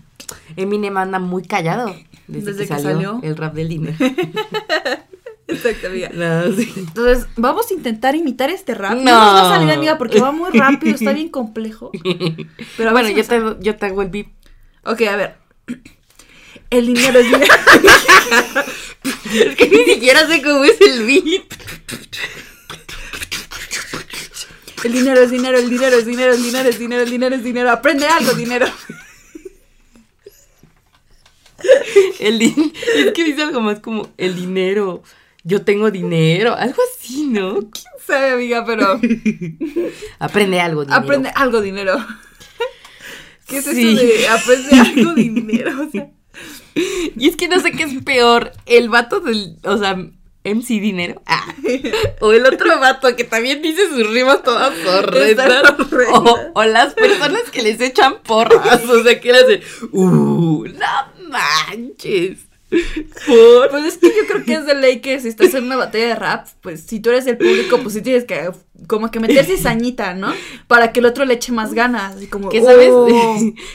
Eminem anda muy callado desde, Desde que, que salió, salió. el rap del dinero. *laughs* Exacto, amiga. *laughs* No, sí. Entonces, vamos a intentar imitar este rap. No, No. nos va a salir, amiga, porque va muy rápido, está bien complejo. *laughs* Pero bueno, si yo te, yo te hago el beat. Ok, a ver. *clears throat* El dinero es dinero. Es que ni siquiera sé cómo es el beat. El dinero es dinero, el dinero es dinero, el dinero es dinero, el dinero es dinero. Aprende algo, dinero. *laughs* El din- es que dice algo más como el dinero. Yo tengo dinero, algo así, ¿no? ¿Quién sabe, amiga? Pero *laughs* Aprende algo, dinero. aprende algo, dinero. ¿Qué es Sí. eso de aprende algo, dinero? O sea, *laughs* Y es que no sé qué es peor, el vato del, o sea, MC Dinero, ah, *laughs* o el otro vato que también dice sus rimas todas *laughs* horrendas, o, o las personas que les echan porras, *laughs* o sea, que le hacen, uh, no manches, por... pues es que yo creo que es de ley que si estás en una batalla de rap, pues si tú eres el público, pues sí tienes que como que meter cizañita, ¿no? Para que el otro le eche más ganas. Así como, ¿Qué sabes? "Oh".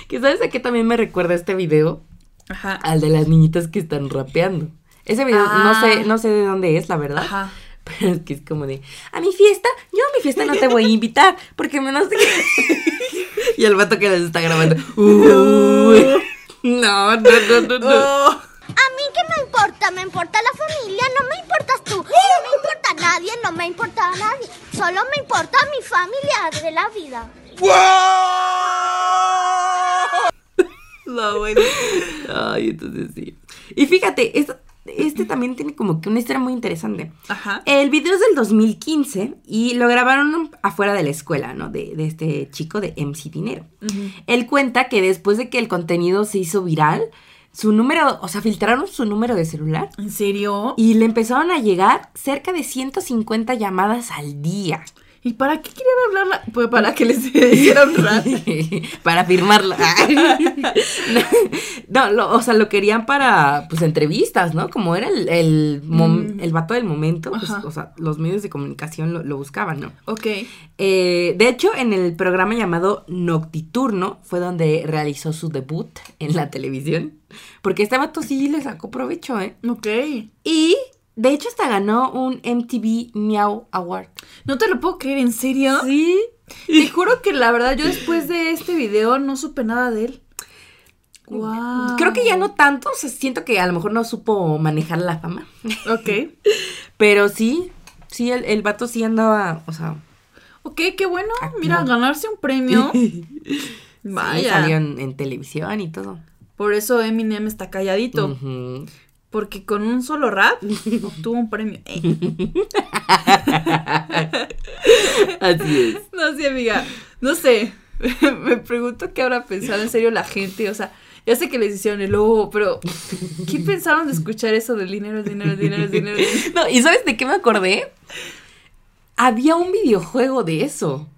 ¿Qué sabes a qué también me recuerda este video? Ajá. Al de las niñitas que están rapeando. Ese video no Ah. sé, no sé de dónde es, la verdad. Ajá. *laughs* Pero es que es como de, a mi fiesta, yo a mi fiesta no te voy a invitar, porque me no sé qué. y el vato que les está grabando. "Uy". *laughs* no, no, no, no, no. Oh. A mí qué me importa, me importa la familia, no me importas tú, no me importa nadie, no me importa a nadie, solo me importa mi familia de la vida. *laughs* No, bueno. Ay, entonces sí. Y fíjate, esto- este también tiene como que una historia muy interesante. Ajá. El video es del 2015 y lo grabaron afuera de la escuela, ¿no? De, de este chico de MC Dinero. Él cuenta que después de que el contenido se hizo viral, su número, o sea, filtraron su número de celular ¿En serio? y le empezaron a llegar cerca de 150 llamadas al día. ¿Y para qué querían hablarla? Pues para que les *laughs* hiciera un rap. *laughs* para firmarla. *laughs* no, lo- o sea, lo querían para, pues, entrevistas, ¿no? Como era el, el, mom- Mm. el vato del momento, pues, o sea, los medios de comunicación lo, lo buscaban, ¿no? Ok. Eh, de hecho, en el programa llamado Noctiturno fue donde realizó su debut en la televisión. Porque este vato sí le sacó provecho, ¿eh? Ok. Y, de hecho, hasta ganó un MTV Meow Award. No te lo puedo creer, ¿en serio? Sí. *laughs* Te juro que la verdad yo después de este video no supe nada de él. Wow. Creo que ya no tanto, o sea, siento que a lo mejor no supo manejar la fama. *laughs* Ok. *laughs* Pero sí, sí, el, el vato sí andaba, o sea, Ok, qué bueno. Activo. Mira, ganarse un premio. sí, Vaya. salió en, en televisión y todo. Por eso Eminem está calladito. Porque con un solo rap *laughs* obtuvo un premio. Eh. *laughs* Así es. *laughs* No sé, amiga. No sé. Me pregunto qué habrá pensado en serio la gente. O sea, Ya sé que les hicieron el lobo, pero ¿qué pensaron de escuchar eso del dinero, dinero, dinero, dinero? dinero? No, ¿y sabes de qué me acordé? Había un videojuego de eso.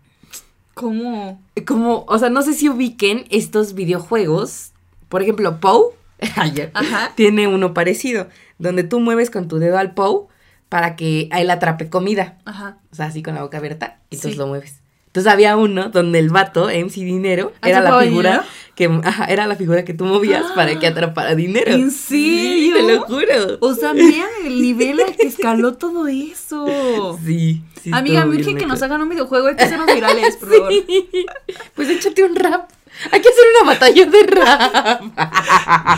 ¿Cómo? Como, o sea, no sé si ubiquen estos videojuegos. Por ejemplo, Poe *laughs* ayer, Ajá. tiene uno parecido, donde tú mueves con tu dedo al Poe para que él atrape comida. Ajá. O sea, así con la boca abierta, y entonces Sí. lo mueves. Entonces había uno donde el vato, MC Dinero, ¿Ah, era la figura dinero? que ajá, era la figura que tú movías para que atrapara dinero. ¿En Sí, serio? te lo juro. O sea, vean el nivel al que escaló todo eso. Sí, sí. Amiga, me urge que nos hagan un videojuego, hay que hacernos virales, por favor. *laughs* Pues échate un rap. Hay que hacer una batalla de rap.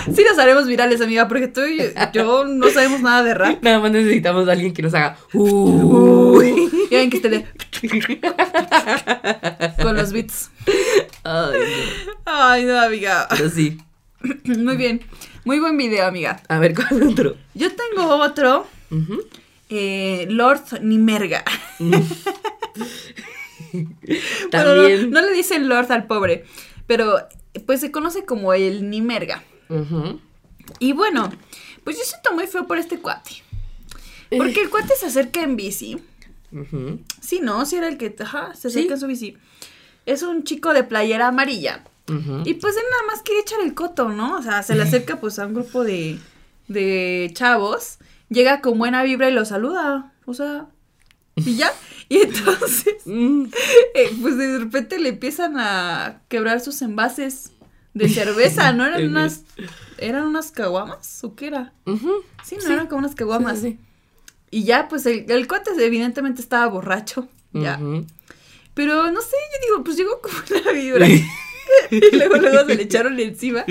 *laughs* Sí nos haremos virales, amiga, porque tú y yo no sabemos nada de rap. Nada más necesitamos a alguien que nos haga. Uh. Y alguien que esté de... con los beats. Ay, no. Ay, no, amiga. Pero sí. Muy bien. Muy buen video, amiga. A ver, ¿cuál otro? Yo tengo otro. Eh, Lord Nimerga. *laughs* Bueno, no- También. no, le dicen Lord al pobre, pero pues se conoce como el Nimerga. Y bueno, pues yo siento muy feo por este cuate. Porque el cuate se acerca en bici. Ujú. Sí, ¿no? Sí era el que ajá, se Sí. acerca en su bici. Es un chico de playera amarilla. Y pues él nada más quiere echar el coto, ¿no? O sea, se le acerca pues a un grupo de, de chavos. Llega con buena vibra y lo saluda. O sea, y ya. *laughs* *laughs* Y entonces, Mm. eh, pues de repente le empiezan a quebrar sus envases de cerveza, ¿no? *laughs* Eran unas, eran unas caguamas, ¿o qué era? Sí, no Sí. eran como unas caguamas. Sí, sí, Y ya, pues el, el cuate evidentemente estaba borracho, ya. Pero no sé, yo digo, pues llegó con una vibra. *laughs* y luego, luego se le echaron encima.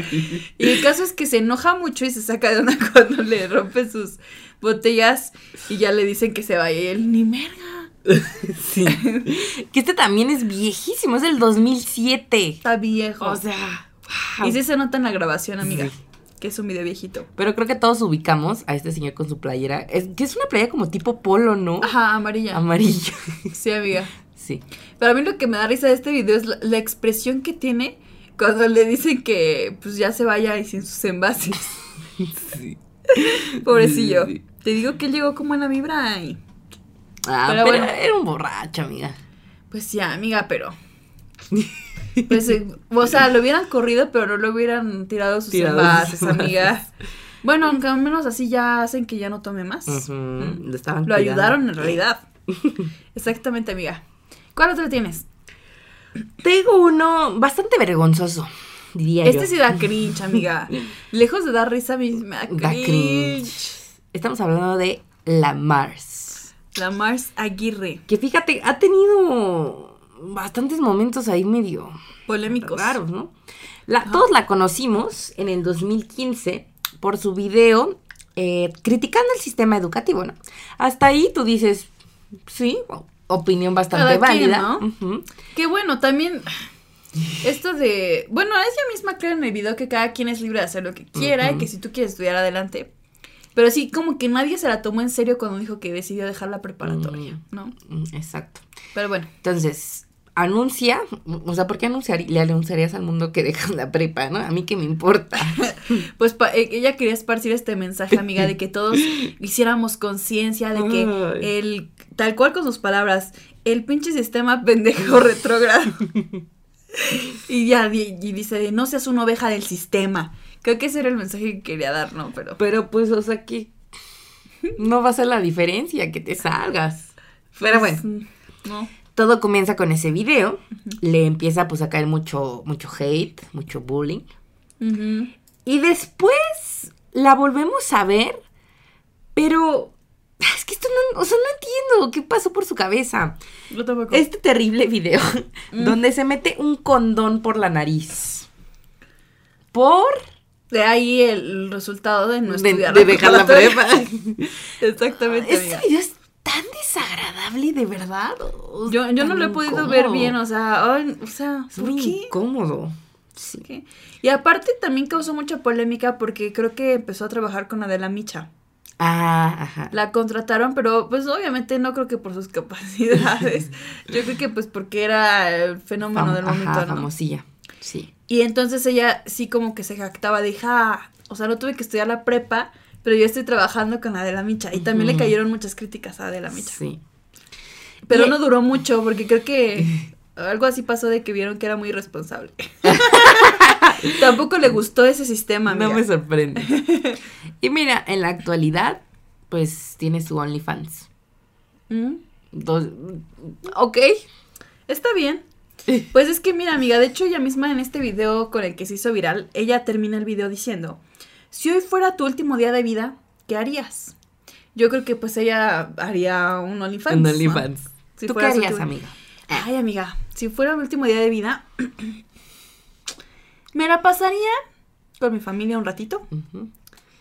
Y el caso es que se enoja mucho y se saca de una cuando le rompe sus botellas y ya le dicen que se vaya. Y él, ni merga. *laughs* Sí. *laughs* que este también es viejísimo, es del 2007. Está viejo. O sea, wow. y sí se nota en la grabación, amiga. Sí. Que es un video viejito. Pero creo que todos ubicamos a este señor con su playera. Es que es una playera como tipo polo, ¿no? Ajá, amarilla. Amarillo. sí, amiga. Sí. Pero a mí lo que me da risa de este video es la, la expresión que tiene cuando le dicen que pues ya se vaya y sin sus envases. *laughs* Sí. Pobrecillo. Sí, sí. Te digo que él llegó como en la vibra y Ah, Pero pero, bueno. era un borracho, amiga. pues sí, amiga, pero *laughs* pues eh, o sea, lo hubieran corrido, pero no lo hubieran tirado sus Tirado envases, sus amiga. Bueno, aunque al menos así ya hacen que ya no tome más. ¿Mm? Lo estaban Lo cuidando. ayudaron en realidad. *laughs* Exactamente, amiga. ¿Cuál otro tienes? Tengo uno bastante vergonzoso, diría yo. Este sí da cringe, amiga. *laughs* Lejos de dar risa, a mí me da cringe. Estamos hablando de la Mars. La Mars Aguirre. Que fíjate, ha tenido bastantes momentos ahí medio Polémicos. raros, ¿no? La, todos la conocimos en el 2015 por su video eh, criticando el sistema educativo, ¿no? Hasta ahí tú dices, sí, opinión bastante válida. Que bueno, también esto de, bueno, ella misma cree en el video que cada quien es libre de hacer lo que quiera y que si tú quieres estudiar adelante. Pero sí, como que nadie se la tomó en serio cuando dijo que decidió dejar la preparatoria, ¿no? Mm, Exacto. Pero bueno, Entonces, anuncia, o sea, ¿por qué anunciar, le anunciarías al mundo que dejas la prepa, no? A mí que me importa. *laughs* pues pa- eh, ella quería esparcir este mensaje, amiga, de que todos hiciéramos conciencia de que el, tal cual con sus palabras, el pinche sistema pendejo *laughs* retrógrado. *laughs* y ya, y, y dice, no seas una oveja del sistema. Creo que ese era el mensaje que quería dar, ¿no? Pero... Pero pues, o sea, que no va a ser la diferencia que te salgas. Pero bueno, Pues, No. todo comienza con ese video. Le empieza pues a caer mucho, mucho hate, mucho bullying. Y después la volvemos a ver, pero es que esto no, o sea, no entiendo qué pasó por su cabeza. Yo tampoco. Este terrible video donde se mete un condón por la nariz. Por De ahí el resultado de no estudiar de dejar la prepa. *laughs* Exactamente, Este amiga. video es tan desagradable, de verdad. o Yo, yo no lo he podido incómodo. ver bien, o sea, ay, o sea, Es ¿por muy qué? incómodo. Sí. ¿Qué? Y aparte también causó mucha polémica porque creo que empezó a trabajar con Adela Micha. Ah, ajá. La contrataron, pero pues obviamente no creo que por sus capacidades. *laughs* Yo creo que pues porque era el fenómeno Fam- del momento, ajá, ¿no? famosilla. Sí. Y entonces ella sí como que se jactaba de, ja, o sea, no tuve que estudiar la prepa, pero yo estoy trabajando con Adela Micha. Y también le cayeron muchas críticas a Adela Micha. Sí. Pero Y- no duró mucho porque creo que *laughs* algo así pasó de que vieron que era muy irresponsable. *laughs* *laughs* Tampoco le gustó ese sistema, amiga. No me sorprende. y mira, en la actualidad, pues tiene su OnlyFans. ¿Mm? Dos, ok. Está bien. *laughs* Pues es que mira, amiga, de hecho ella misma en este video con el que se hizo viral, ella termina el video diciendo, si hoy fuera tu último día de vida, ¿qué harías? Yo creo que pues ella haría un OnlyFans. Un ¿no? OnlyFans. Si ¿Tú qué harías, último- amiga? Ay, amiga, si fuera mi último día de vida, *clears throat* me la pasaría con mi familia un ratito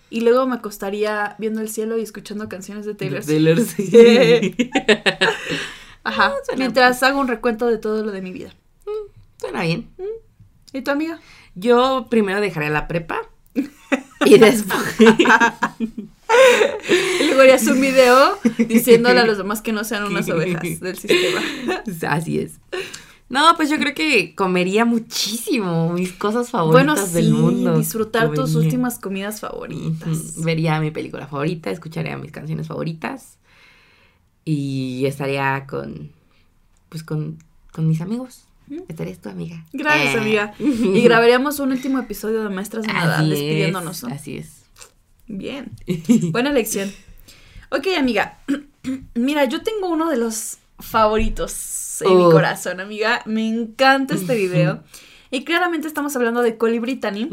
y luego me acostaría viendo el cielo y escuchando canciones de Taylor Swift. Taylor Swift. *laughs* *laughs* Ajá, suena- mientras hago un recuento de todo lo de mi vida. Suena bien. ¿Y tu amiga? Yo primero dejaré la prepa. *laughs* y después. Luego harías un video diciéndole a los demás que no sean unas ovejas *laughs* del sistema. Así es. No, pues yo creo que comería muchísimo mis cosas Bueno, favoritas sí, del mundo. disfrutar tus últimas comidas favoritas. Vería mi película favorita, escucharía mis canciones favoritas y estaría con, pues con, con mis amigos. Estarías tu amiga. Gracias, Eh. amiga. *laughs* Y grabaríamos un último episodio de Maestras de Nada, Así despidiéndonos. es, ¿no? Así es. Bien. *laughs* Buena elección. Ok, amiga. *clears throat* Mira, yo tengo uno de los favoritos en mi Oh. corazón, amiga. Me encanta este video. Y claramente estamos hablando de Colly Brittany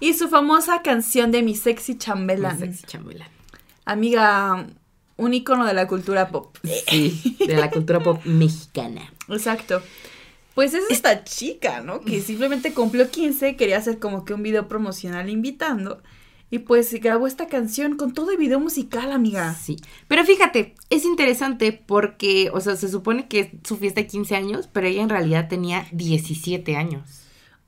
y su famosa canción de Mi Sexy Chambelán. Mi sexy chambelán. Amiga, un icono de la cultura pop. Sí, de la cultura pop mexicana. Exacto. Pues es esta chica, ¿no? Que simplemente cumplió 15, quería hacer como que un video promocional invitando. Y pues grabó esta canción con todo el video musical, amiga. Sí. Pero fíjate, es interesante porque, o sea, se supone que es su fiesta de 15 años, pero ella en realidad tenía 17 años.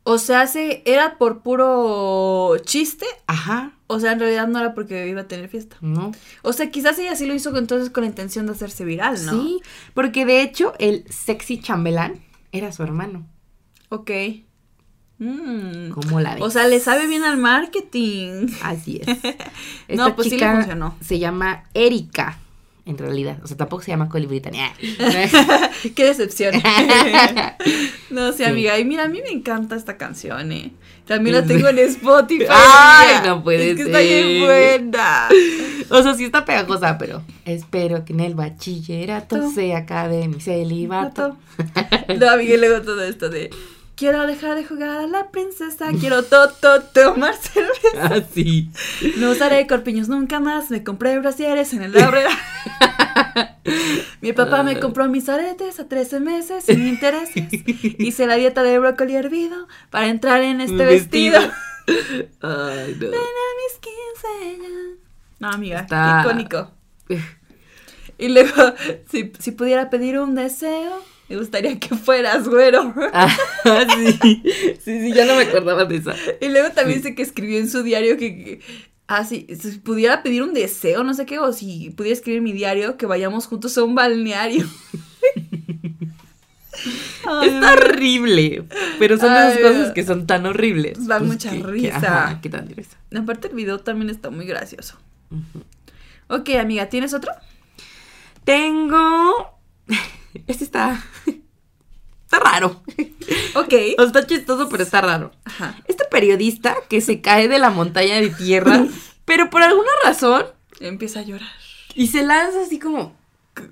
O sea, se, era por puro chiste. Ajá. O sea, en realidad no era porque iba a tener fiesta. ¿No? O sea, quizás ella sí lo hizo entonces con la intención de hacerse viral, ¿no? Sí, porque de hecho el sexy chambelán era su hermano. Ok. Mm. ¿Cómo la ves? O sea, le sabe bien al marketing. Así es. *laughs* No, Esta pues sí le chica funcionó. Se llama Erika, en realidad. O sea, tampoco se llama Brittany. *laughs* *laughs* Qué decepción. *laughs* no sé, Sí. amiga. Y mira, a mí me encanta esta canción, ¿eh? También la tengo en Spotify. Ay, no puede es que está bien ser. buena. o sea, sí está pegajosa, pero espero que en el bachillerato Tú. se acabe mi celibato. No, amiga, luego todo esto de... Quiero dejar de jugar a la princesa, quiero to, to, tomar *laughs* cerveza. Así. No usaré corpiños nunca más, me compré brasieres en el laurel. *laughs* Mi papá me compró mis aretes a 13 meses sin intereses. Hice la dieta de brócoli hervido para entrar en este vestido. *laughs* Ay, no. Ven a mis 15 ya. No, amiga, Está- icónico. Y luego, si, si pudiera pedir un deseo, me gustaría que fueras güero. *laughs* Ah, sí. Sí, sí, ya no me acordaba de esa. Y luego también sé que escribió en su diario que, que- ah, sí, si pudiera pedir un deseo, no sé qué, o si pudiera escribir en mi diario, que vayamos juntos a un balneario. *laughs* Ay, Está horrible. Pero son Ay, esas cosas que son tan horribles. Pues Dan mucha que- que- risa. ajá, que dan risa. Aparte el video también está muy gracioso. Ok, amiga, ¿tienes otro? Tengo. Este está. Está raro. Ok. O está chistoso, pero está raro. Ajá. Este periodista que se cae de la montaña de tierra, *laughs* pero por alguna razón, Empieza a llorar. y se lanza así como. *laughs*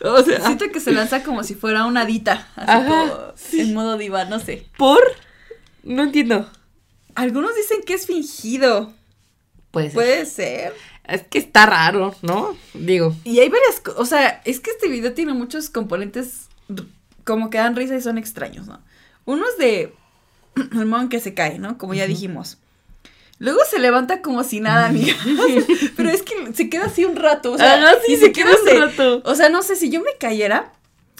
O sea, Siento que se lanza como si fuera una hadita, así Ajá, como sí. en modo diva, no sé. ¿por? No entiendo. Algunos dicen que es fingido. Puede ser. Puede ser. Es que está raro, ¿no? Digo. Y hay varias cosas, o sea, es que este video tiene muchos componentes como que dan risa y son extraños, ¿no? Uno es de *clears throat* el modo en que se cae, ¿no? Como ya dijimos. Luego se levanta como si nada, amiga. *laughs* Pero es que se queda así un rato, o sea, Ajá, sí, se queda un rato. O sea, no sé, si yo me cayera,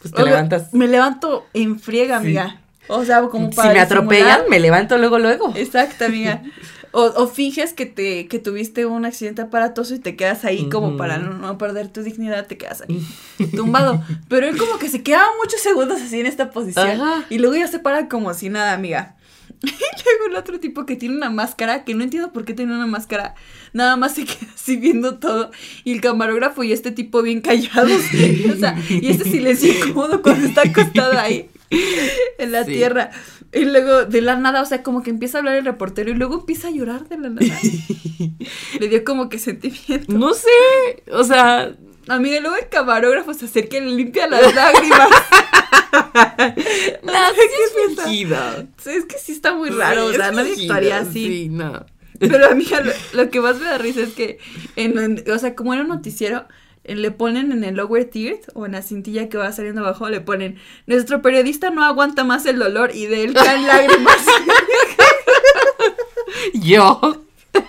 Pues te levantas. Me levanto en friega, Sí. amiga. O sea, como Si para me atropellan, me levanto luego, luego. Exacto, amiga. *laughs* O, o finges que te que tuviste un accidente aparatoso y te quedas ahí como para no, no perder tu dignidad, te quedas ahí tumbado. Pero él como que se quedaba muchos segundos así en esta posición Ajá. y luego ya se para como si nada, amiga. Y *laughs* luego el otro tipo que tiene una máscara, que no entiendo por qué tiene una máscara, nada más se *laughs* queda así viendo todo. Y el camarógrafo y este tipo bien callados. *laughs* o sea, y este silencio incómodo cuando está acostado ahí en la Sí. tierra. Y luego de la nada, o sea, como que empieza a hablar el reportero y luego empieza a llorar de la nada. Le dio como que sentimiento. No sé, o sea, Amiga, luego el camarógrafo se acerca y le limpia las lágrimas. *laughs* fingida. Sí, es que sí está muy raro, o Sí, sea, es nadie actuaría así. Sí, no. Pero amiga, lo, lo que más me da risa es que, en, en- o sea, como era un noticiero, eh, le ponen en el lower tier o en la cintilla que va saliendo abajo, le ponen, nuestro periodista no aguanta más el dolor y de él caen lágrimas. *laughs* Yo. *laughs*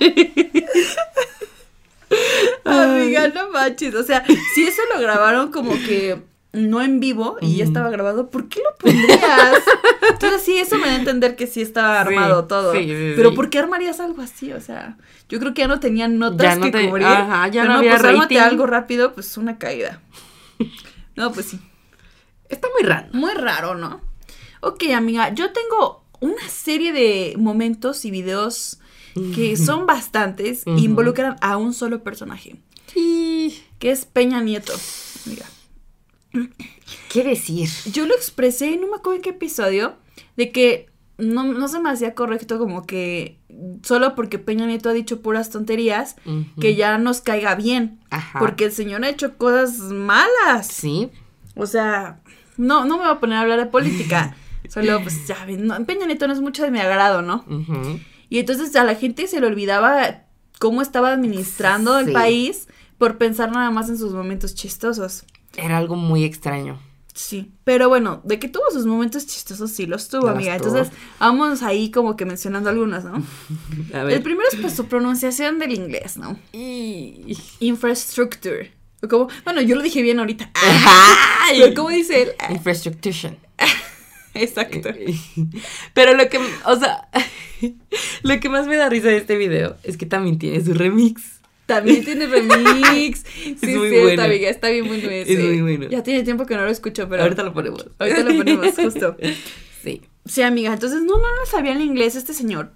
*laughs* Amiga, no manches, o sea, si eso lo grabaron como que no en vivo y ya estaba grabado, ¿por qué lo pondrías? Entonces sí, eso me da a entender que sí estaba Sí, armado todo. sí, sí, Pero. ¿por qué armarías algo así? O sea, yo creo que ya no tenían notas Ya no que te- cubrir. ajá, ya Pero no había pues rating. algo rápido, pues una caída. No, pues sí. Está muy raro. Muy raro, ¿no? Ok, amiga, yo tengo una serie de momentos y videos que son bastantes Ujú. involucran a un solo personaje, Sí. que es Peña Nieto. Mira, ¿Qué decir? yo lo expresé, no me acuerdo en qué episodio, de que no, no se me hacía correcto como que solo porque Peña Nieto ha dicho puras tonterías, que ya nos caiga bien. Ajá. Porque el señor ha hecho cosas malas. Sí. O sea, no, no me voy a poner a hablar de política. *laughs* Solo, pues, ya no, Peña Nieto no es mucho de mi agrado, ¿no? Y entonces a la gente se le olvidaba cómo estaba administrando el país por pensar nada más en sus momentos chistosos. Era algo muy extraño. Sí, pero bueno, de que tuvo sus momentos chistosos, sí los tuvo, Los amiga. tuvo. Entonces, vamos ahí como que mencionando algunos, ¿no? *laughs* A El primero es pues su pronunciación del inglés, ¿no? Y... Infrastructure. Como, bueno, yo lo dije bien ahorita. *laughs* Ay. Pero ¿cómo dice él? Infrastructure. *laughs* *laughs* Exacto. *laughs* Pero lo que, o sea, *laughs* lo que más me da risa de este video es que también tiene su remix. También tiene remix. Sí, Es muy cierto, bueno. amiga. Está bien bueno ese. Es muy bueno. Ya tiene tiempo que no lo escucho, pero. Ahorita lo ponemos. Ahorita lo ponemos, justo. Sí. Sí, amiga. Entonces, no, no lo sabía el inglés este señor.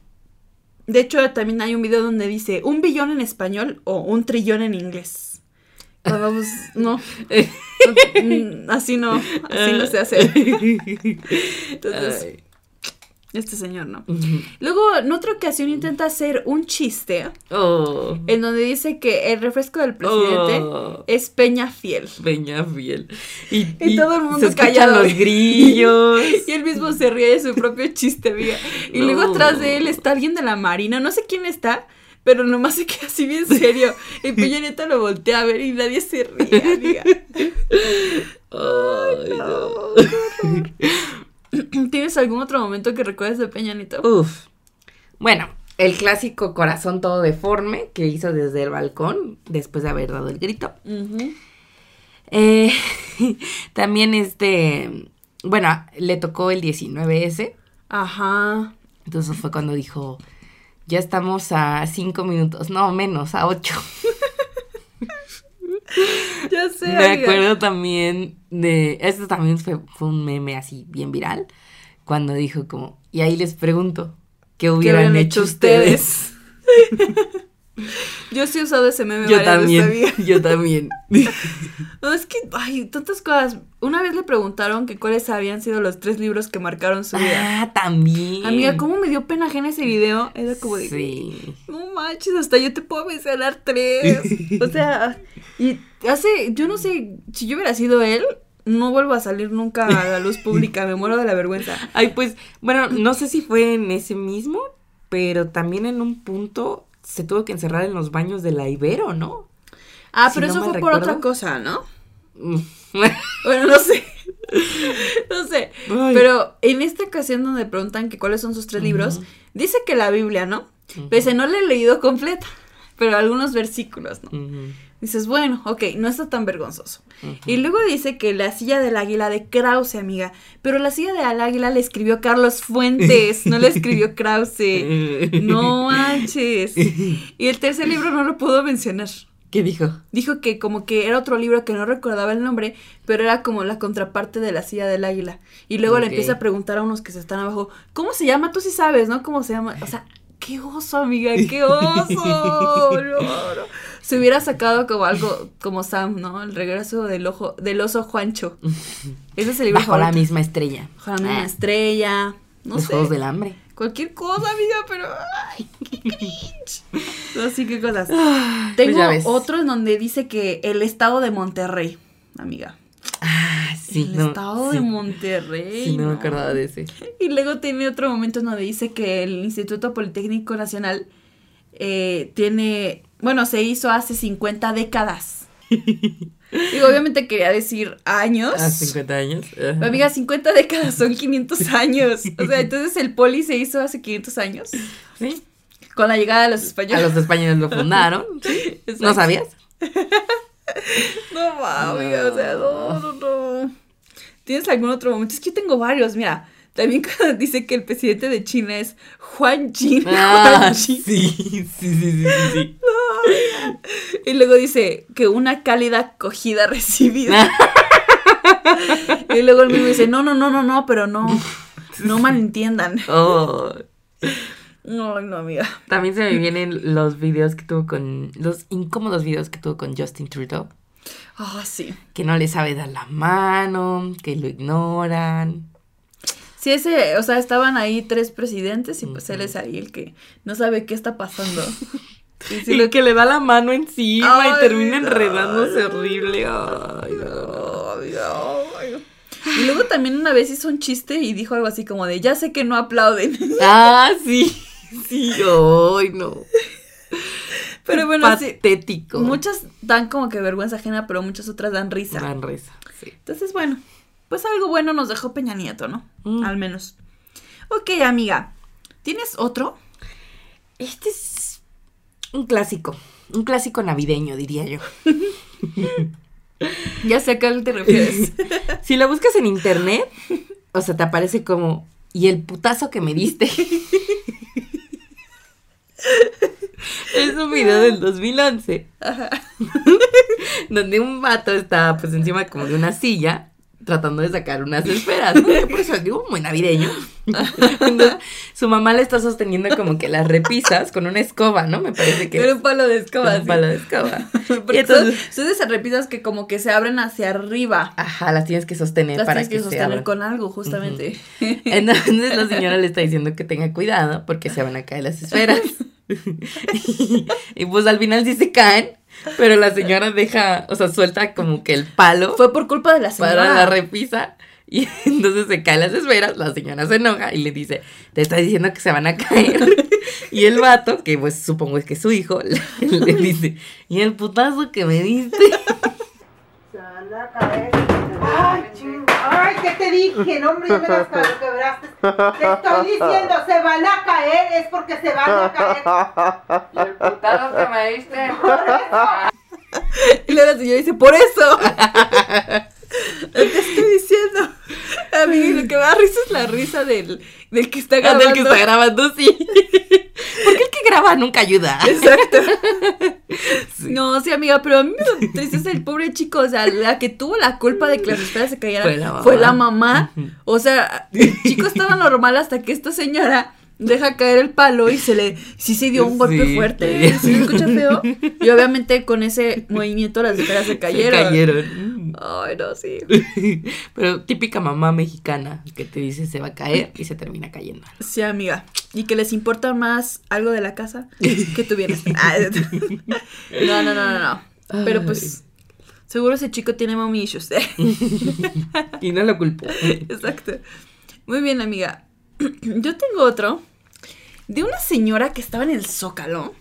De hecho, también hay un video donde dice un billón en español o un trillón en inglés. Ah, Vamos, no. Mm, Así no, así no se hace. Entonces, Ay. este señor no. Luego, en otra ocasión intenta hacer un chiste Oh. en donde dice que el refresco del presidente Oh. es Peña Fiel. Peña fiel. Y, Y todo el mundo se callado. los grillos. *laughs* Y él mismo se ríe de su propio chiste, amiga. Y No. luego atrás de él está alguien de la marina, no sé quién está, pero nomás se queda así bien serio. Y *laughs* Peña Nieto lo voltea a ver y nadie se ríe, amiga. *laughs* Ay, no. *laughs* ¿Tienes algún otro momento que recuerdes de Peña Nieto? Uf. Bueno, el clásico corazón todo deforme que hizo desde el balcón después de haber dado el grito. Eh, también este, bueno, le tocó el 19S. Ajá. Entonces fue cuando dijo, ya estamos a cinco minutos, no menos, a ocho. *laughs* Ya sé, Me amiga. acuerdo también de, esto también fue, fue un meme así bien viral, cuando dijo como, y ahí les pregunto, ¿qué hubieran, hubieran hecho hecho ustedes? *laughs* Yo sí he usado ese meme Yo veces, también, *laughs* yo también. *laughs* No, es que, ay, tantas cosas. Una vez le preguntaron que cuáles habían sido los tres libros que marcaron su vida. Ah, también. Amiga, ¿cómo me dio pena ajena ese video? Era como de, Sí. no manches, hasta yo te puedo mencionar tres. O sea, y hace, yo no sé, si yo hubiera sido él, no vuelvo a salir nunca a la luz pública, me muero de la vergüenza. Ay, pues, bueno, no sé si fue en ese mismo, pero también en un punto se tuvo que encerrar en los baños de la Ibero, ¿no? Ah, Si pero no eso fue por otra cosa, ¿no? Mm. *laughs* Bueno, no sé. *laughs* No sé. Ay. Pero en esta ocasión donde preguntan que cuáles son sus tres libros, dice que la Biblia, ¿no? Pese no la he leído completa, pero algunos versículos, ¿no? Dices, bueno, ok, no está tan vergonzoso. Y luego dice que la silla del águila de Krause, amiga. Pero la silla del águila le escribió Carlos Fuentes, no le escribió *laughs* Krause. No manches. Y el tercer libro no lo puedo mencionar. ¿Qué dijo? Dijo que como que era otro libro que no recordaba el nombre, pero era como la contraparte de la silla del águila. Y luego le empieza a preguntar a unos que se están abajo, ¿cómo se llama? Tú sí sabes, ¿no? ¿Cómo se llama? O sea, qué oso, amiga, qué *laughs* oso. No, no. Se hubiera sacado como algo como Sam, ¿no? El regreso del ojo, del oso Juancho. Ese es el libro Bajo la misma estrella. Bajo la misma Ah, estrella. No Los sé. Juegos del Hambre. Cualquier cosa, amiga, pero. ¡Ay, qué *laughs* cringe! No, sí, qué cosas. Pues Tengo otro en donde dice que el estado de Monterrey, amiga. Ah, sí. el no, estado sí. de Monterrey. Sí, no me no. acordaba de ese. Y luego tiene otro momento en donde dice que el Instituto Politécnico Nacional eh, tiene. Bueno, se hizo hace 50 décadas. *laughs* y obviamente quería decir años. Hace 50 años. Ajá. Amiga, 50 décadas son 500 *laughs* años. O sea, entonces el poli se hizo hace 500 años. Sí. Con la llegada de los A españoles. los españoles lo *laughs* fundaron. ¿No Exacto. sabías? *laughs* No mames, o sea, no, no, no. ¿Tienes algún otro momento? Es que yo tengo varios, mira. También *laughs* cuando dice que el presidente de China es Juan Jin. Ah, *laughs* Juan sí, Jin. sí, sí, sí, sí, sí. Y luego dice que una cálida acogida recibida. y luego el mismo dice, no, no, no, no, no, pero no, no malentiendan. Oh. No, no, amiga. *laughs* También se me vienen los videos que tuvo con. Los incómodos videos que tuvo con Justin Trudeau. Ah, sí. Que no le sabe dar la mano, que lo ignoran. Sí, ese, o sea, estaban ahí tres presidentes y pues él es ahí el que no sabe qué está pasando. *laughs* *laughs* Y Y lo que le da la mano encima Ay, y termina no, enredándose horrible. No, ay. Y luego también una vez hizo un chiste y dijo algo así como de, ya sé que no aplauden. Ah, sí. Sí, *laughs* ay, no. Pero bueno, sí. Patético. Muchas dan como que vergüenza ajena, pero muchas otras dan risa. Dan risa, sí. Entonces, bueno, pues algo bueno nos dejó Peña Nieto, ¿no? Mm. Al menos. Ok, amiga. ¿Tienes otro? Este es un clásico. Un clásico navideño, diría yo. *laughs* Ya sé a cuál te refieres. *laughs* Si lo buscas en internet, o sea, te aparece como, y el putazo que me diste. *laughs* es un video del 2011. *laughs* donde un vato está pues encima como de una silla tratando de sacar unas esferas. ¿no? *laughs* Por eso digo muy navideño. Entonces, su mamá le está sosteniendo como que las repisas con una escoba, ¿no? Me parece que Era un palo de con escoba. un palo de escoba. Porque Y entonces, son, son esas repisas que como que se abren hacia arriba. ajá, las tienes que sostener Las para tienes que, sostener con algo, justamente. Entonces la señora le está diciendo que tenga cuidado porque se van a caer las esferas. Y, *laughs* y, pues al final sí se caen, pero la señora deja, o sea, suelta como que el palo Fue por culpa de la señora. para la repisa. Y *laughs* entonces se caen las esferas, la señora se enoja y le dice, te está diciendo que se van a caer. *laughs* Y el vato, que pues supongo es que es su hijo, le, le dice, ¿y el putazo que me diste? Ay, ching- ay, ¿qué te dije? No, hombre, ya me las *laughs* quebraste. Te estoy diciendo, se van a caer, es porque se van a caer. ¿Y el putazo que me diste? Y luego la señora dice, por eso. *laughs* Te estoy diciendo. A mí lo que me da risa es la risa del, del que está Ah, grabando. del que está grabando, sí. *laughs* Porque el que graba nunca ayuda. Exacto. *laughs* No, sí, amiga, pero a mí me tristeza el pobre chico. O sea, la que tuvo la culpa de que las esferas se cayeran Fue la mamá. fue la mamá. Ujú. O sea, el chico estaba normal hasta que esta señora deja caer el palo y se le. Sí, se dio un golpe Sí, fuerte. sí. ¿Sí escucha feo? *laughs* Y obviamente con ese movimiento las esferas se cayeron. Se cayeron. Ay, no, sí. *laughs* Pero típica mamá mexicana que te dice se va a caer y se termina cayendo. Sí, amiga. Y que les importa más algo de la casa que tu bienestar. *laughs* Ah, *laughs* No, no, no, no, no. Pero pues, seguro ese chico tiene mommy issues. Y no lo culpo. Exacto. Muy bien, amiga. *clears throat* Yo tengo otro de una señora que estaba en el Zócalo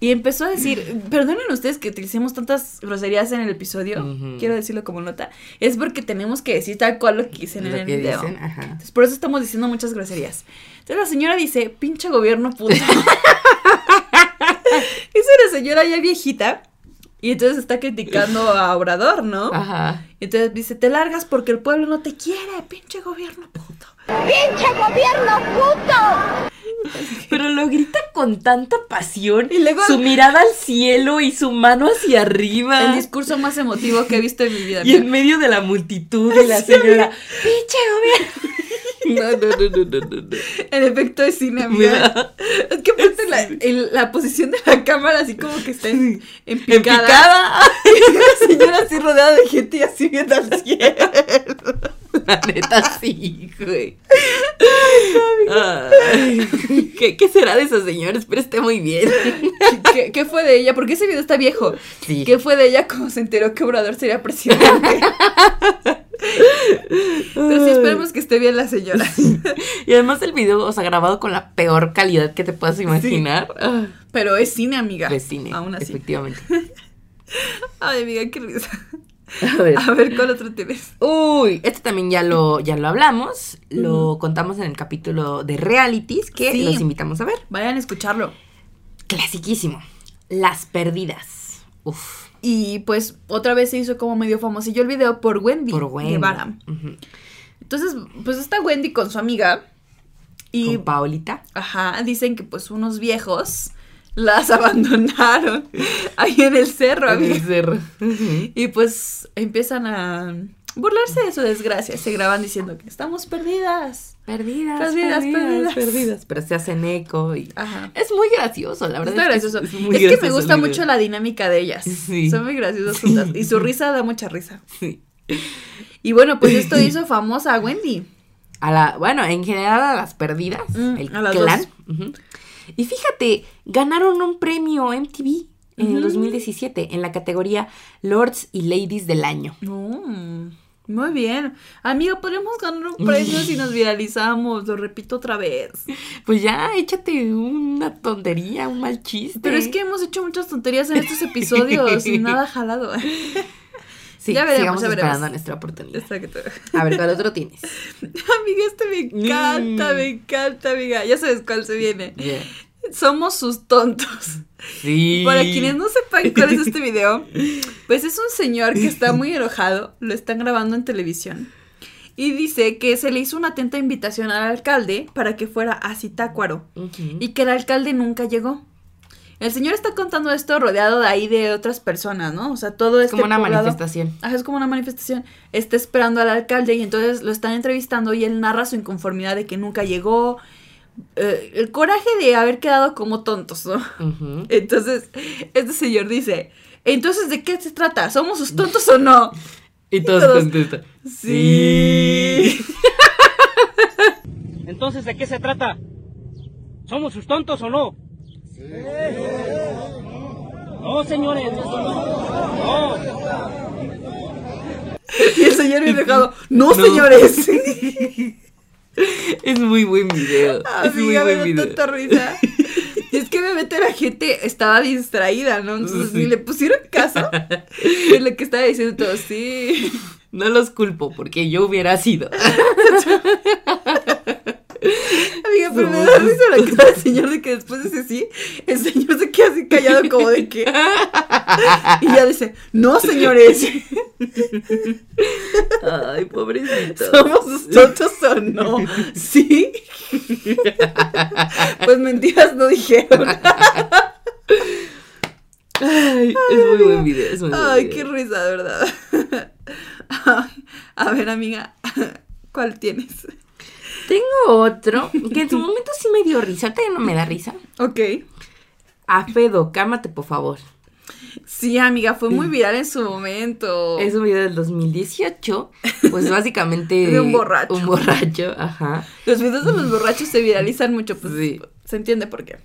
y empezó a decir, perdonen ustedes que utilicemos tantas groserías en el episodio, quiero decirlo como nota, es porque tenemos que decir tal cual lo que dicen en el que video. dicen, ajá. Entonces, por eso estamos diciendo muchas groserías. Entonces la señora dice, pinche gobierno puto. *laughs* *laughs* es una señora ya viejita Y entonces está criticando a Obrador, ¿no? Ajá. Y entonces dice, te largas porque el pueblo no te quiere, pinche gobierno puto. ¡Pinche gobierno puto! *laughs* Pero lo grita con tanta pasión. Y luego- su mirada al cielo y su mano hacia arriba. El discurso más emotivo que he visto en mi vida. *laughs* y en medio de la multitud de la señora. ¡Pinche gobierno! *laughs* No, no, no, no, no, no. El efecto de cine, da- Es que aparte la, el- la posición de la cámara así como que está en, en En picada. la señora así rodeada de gente y así viendo al cielo. La neta sí, güey. Ay, *laughs* ¿Qué, ¿Qué será de esos señores? Pero esté muy bien. *laughs* ¿Qué, qué fue de ella? Porque ese video está viejo. Sí. ¿Qué fue de ella cuando se enteró que Obrador sería presidente? *laughs* Pero sí, esperemos que esté bien la señora. Y además el video, o sea, grabado con la peor calidad que te puedas imaginar. Ah, Pero es cine, amiga. de cine, Aún así. efectivamente. Ay, amiga, qué risa. *laughs* A ver. A ver, ¿cuál otro tienes? Uy, este también ya lo, *laughs* ya lo hablamos. Lo contamos en el capítulo de realities que Sí. los invitamos a ver. Vayan a escucharlo. Clasiquísimo. Las perdidas. Uf. Y pues otra vez se hizo como medio famosillo el video por Wendy, Por Wendy. Guevara. Entonces, pues está Wendy con su amiga. Y Con Paolita. Ajá, dicen que pues unos viejos las *laughs* abandonaron ahí en el cerro, En el cerro. *laughs* Y pues empiezan a burlarse de su desgracia. Se graban diciendo que estamos perdidas. Perdidas, Perdidas, perdidas, perdidas. perdidas, Pero se hacen eco y... Ajá. Es muy gracioso, la verdad. Está es que gracioso. Es, Es, muy que me gusta mucho video. la dinámica de ellas. Sí. Son muy graciosas juntas. Y su *laughs* risa da mucha risa. Sí. Y bueno, pues esto hizo famosa a Wendy. A la, bueno, en general a las perdidas, Mm, el a las clan. Y fíjate, ganaron un premio MTV en el 2017 en la categoría Lords y Ladies del año. Mm, muy bien. Amigo, podemos ganar un premio si nos viralizamos. Lo repito otra vez. Pues ya, échate una tontería, un mal chiste. Pero es que hemos hecho muchas tonterías en estos episodios y nada jalado. *laughs* sí, ya veremos, sigamos ya esperando veremos. nuestra oportunidad. Exacto. A ver, ¿cuál otro tienes? *laughs* Amiga, este me encanta, Mm. me encanta, amiga. Ya sabes cuál se viene. Yeah. Somos sus tontos. Sí. Para quienes no sepan cuál es este video, *laughs* pues es un señor que está muy enojado, lo están grabando en televisión. Y dice que se le hizo una atenta invitación al alcalde para que fuera a Zitácuaro Ujú. y que el alcalde nunca llegó. El señor está contando esto rodeado de ahí de otras personas, ¿no? O sea, todo este como una poblado- manifestación. Ajá, es como una manifestación. Está esperando al alcalde y entonces lo están entrevistando y él narra su inconformidad de que nunca llegó. eh, el coraje de haber quedado como tontos, ¿no? *laughs* Entonces, este señor dice, entonces, ¿de qué se trata? ¿Somos sus tontos o no? *laughs* Y todos, todos, contestan. Sí. *laughs* Entonces, ¿de qué se trata? ¿Somos sus tontos o no? No, señores. No. Y el señor bien enojado, no, No. señores. *laughs* Es muy buen video. es muy buen video. tanta risa. Y *laughs* es que obviamente la gente estaba distraída, ¿no? Entonces Sí. ni le pusieron caso *laughs* de lo que estaba diciendo todo. Sí. No los culpo porque yo hubiera sido. Amiga, pero me da risa la cara del señor de que después dice sí, el señor se queda así callado como de que. Y ya dice, no señores, Ay, pobrecito. somos tontos o no. Sí. Pues mentiras no dijeron. Ay, es muy buen video. Es muy buen Ay, video. qué risa, de verdad. Ay, A ver, amiga, ¿cuál tienes? Tengo otro que en su momento sí me dio risa. Ahorita ya no me da risa. Ok. A Fedo, cálmate, por favor. Sí, amiga, fue muy viral en su momento. Es un video del 2018. Pues *laughs* básicamente. De un borracho. Un borracho, ajá. Los videos de los borrachos se viralizan mucho, pues Sí. se entiende por qué.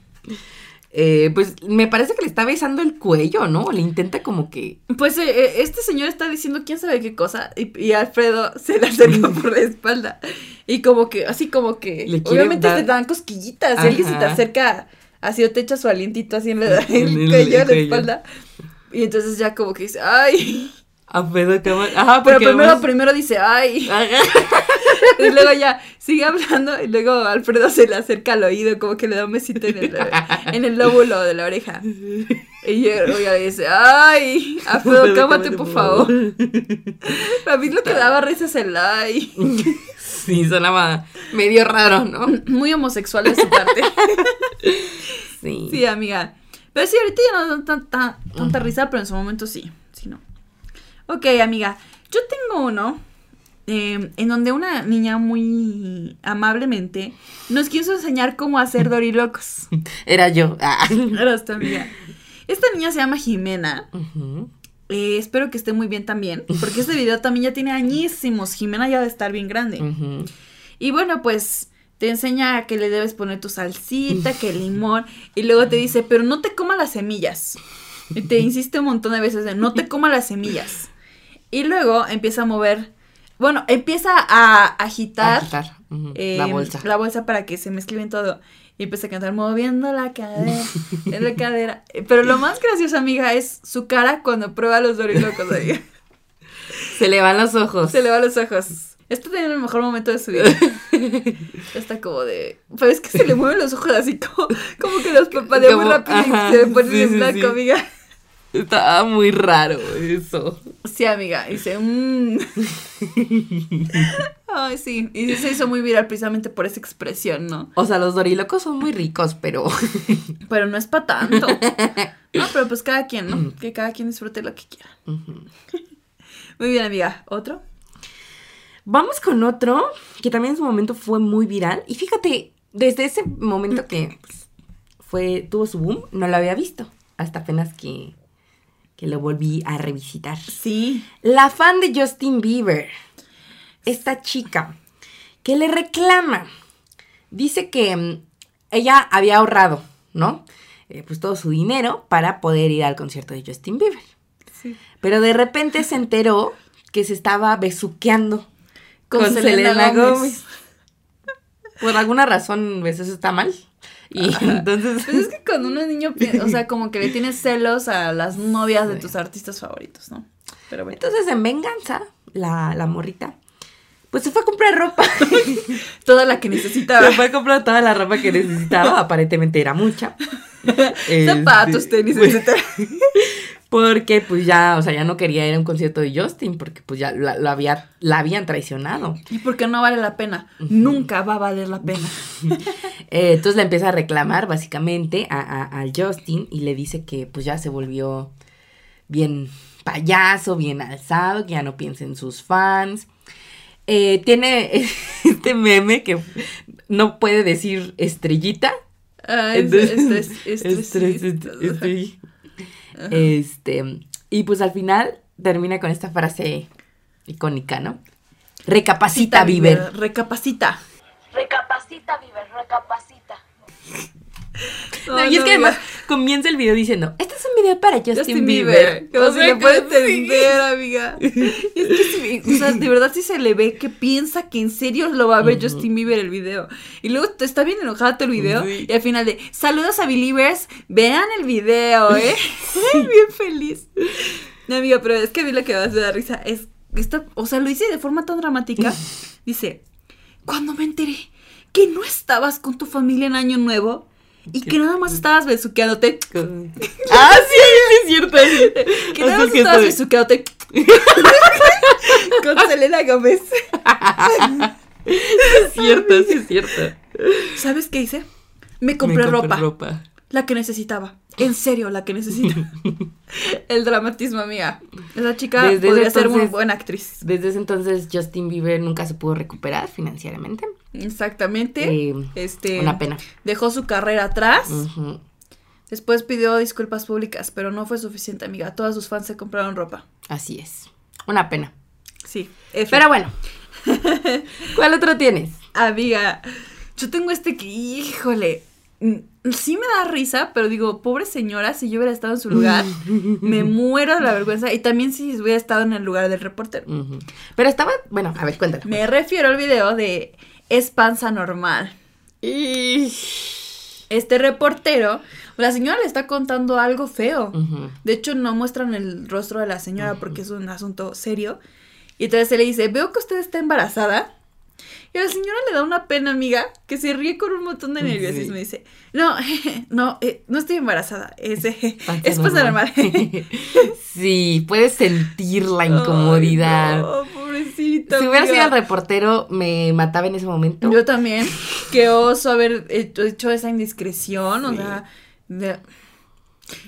Eh, pues me parece que le está besando el cuello, ¿no? Le intenta como que. Pues eh, eh, este señor está diciendo quién sabe qué cosa y, y Alfredo se le acerca *laughs* por la espalda y como que, así como que, Le obviamente dar- te dan cosquillitas y alguien se te Ajá. acerca así o te echa su alientito así en, la, *laughs* en el el cuello, en la espalda y entonces ya como que dice, ay, A Fedo, cálmate. Ajá, pero porque primero, además- primero dice, ay, Ajá. *laughs* *laughs* y luego ya sigue hablando y luego Alfredo se le acerca al oído como que le da un besito en el, en el lóbulo de la oreja. Y ella le dice, ay, Alfredo, cámate, por favor. A mí lo que daba risa es el ay. Sí, sonaba medio raro, ¿no? Muy homosexual de su parte. Sí. Sí, amiga. Pero sí, ahorita ya no dan tanta, tanta risa, pero en su momento sí. Sí, no. Ok, amiga. Yo tengo uno eh, en donde una niña muy amablemente nos quiso enseñar cómo hacer dorilocos. *laughs* Era yo. Ah. *laughs* Era esta amiga. Esta niña se llama Jimena. Eh, espero que esté muy bien también. Porque este video también ya tiene añísimos. Jimena ya debe estar bien grande. Y bueno, pues te enseña que le debes poner tu salsita, que el limón, y luego te dice, pero no te comas las semillas. Y te insiste un montón de veces de no te comas las semillas. Y luego empieza a mover, bueno, empieza a agitar, eh, La bolsa. la bolsa para que se mezcle bien todo. Y empieza a cantar moviendo la cadera, en la cadera. *laughs* Pero lo más gracioso, amiga, es su cara cuando prueba los dorilocos. amiga. *laughs* Se le van los ojos. Se le va los ojos. Esto tiene el mejor momento de su vida. *laughs* Está como de. Pero es que se le mueven los ojos así como, como que los parpadea muy rápido ajá, y se le ponen sí, en sí, blanco, sí. amiga. Estaba muy raro eso. Sí, amiga. Dice, mmm. *laughs* Ay, sí. Y se hizo muy viral precisamente por esa expresión, ¿no? O sea, los dorilocos son muy ricos, pero *laughs* Pero no es para tanto. *laughs* No, pero pues cada quien, ¿no? Que cada quien disfrute lo que quiera. Muy bien, amiga. ¿Otro? Vamos con otro que también en su momento fue muy viral. Y fíjate, desde ese momento que pues, fue, tuvo su boom, no lo había visto. Hasta apenas que, que lo volví a revisitar. Sí. La fan de Justin Bieber. Esta chica que le reclama. Dice que mm, ella había ahorrado, ¿no? Eh, pues todo su dinero para poder ir al concierto de Justin Bieber. Sí. Pero de repente se enteró que se estaba besuqueando Con con, Selena Selena, Gómez. Gómez. Por alguna razón, pues eso está mal. *laughs* Y entonces. Pues es que cuando uno es niño, o sea, como que le tienes celos a las novias de tus artistas favoritos, ¿no? Pero bueno. Entonces, en venganza, la, la morrita, pues se fue a comprar ropa. *laughs* Toda la que necesitaba. Se fue a comprar toda la ropa que necesitaba, aparentemente era mucha. *laughs* Zapatos, Este, tenis, pues, etcétera. Porque pues ya, o sea, ya no quería ir a un concierto de Justin, porque pues ya la, la había, la habían traicionado. ¿Y por qué no vale la pena? Nunca va a valer la pena. *laughs* Eh, entonces le empieza a reclamar básicamente a, a- al Justin y le dice que pues ya se volvió bien payaso, bien alzado, que ya no piensa en sus fans. Eh, tiene *laughs* este meme que no puede decir estrellita. Ah, es- Entonces, es- es- *laughs* Estre- Este, y pues al final termina con esta frase icónica, ¿no? Recapacita, Bieber. Recapacita. Recapacita, Viver, recapacita. *laughs* No, y es que además comienza el video diciendo, este es un video para Justin, Justin Bieber. Bieber. O sea, le puede entender, amiga. Y *laughs* es que o sea, de verdad sí se le ve que piensa que en serio lo va a ver Justin Bieber el video. Y luego está bien enojado todo el video. Y al final de, saludos a Believers, vean el video, ¿eh? *laughs* bien feliz. No, amiga, pero es que a mí lo que me hace dar risa es, esta, o sea, lo hice de forma tan dramática. Dice, cuando me enteré que no estabas con tu familia en Año Nuevo y que nada más estabas besuqueándote. Ah, sí, sí, es cierto. Que nada más estabas besuqueándote con Selena Gómez. Es cierto, sí es cierto. ¿Sabes qué hice? Me compré Me ropa. ropa. La que necesitaba. En serio, la que necesitaba. *laughs* El dramatismo, amiga. Esa chica Desde podría ser muy buena actriz. Desde ese entonces Justin Bieber nunca se pudo recuperar financieramente. Exactamente. Eh, este. Una pena. Dejó su carrera atrás. Después pidió disculpas públicas, pero no fue suficiente, amiga. Todas sus fans se compraron ropa. Así es. Una pena. Sí. F. Pero bueno. *laughs* ¿Cuál otro tienes? Amiga, yo tengo este que, híjole, sí me da risa, pero digo, pobre señora, si yo hubiera estado en su lugar, *laughs* me muero de la vergüenza. Y también si hubiera estado en el lugar del reportero. Pero estaba, bueno, a ver, cuéntalo. Me refiero al video de Es panza normal. Este reportero, la señora le está contando algo feo. De hecho, no muestran el rostro de la señora porque es un asunto serio. Y entonces se le dice, veo que usted está embarazada Y a la señora le da una pena, amiga, que se ríe con un montón de nerviosismo. Y dice, no, *laughs* no, eh, no estoy embarazada. Es, *laughs* eh, *laughs* es pasar mal. sí, puedes sentir la incomodidad. Ay, no, pobrecita. Si hubiera sido el reportero, me mataba en ese momento. Yo también. Qué oso haber hecho, hecho esa indiscreción. O sea, de-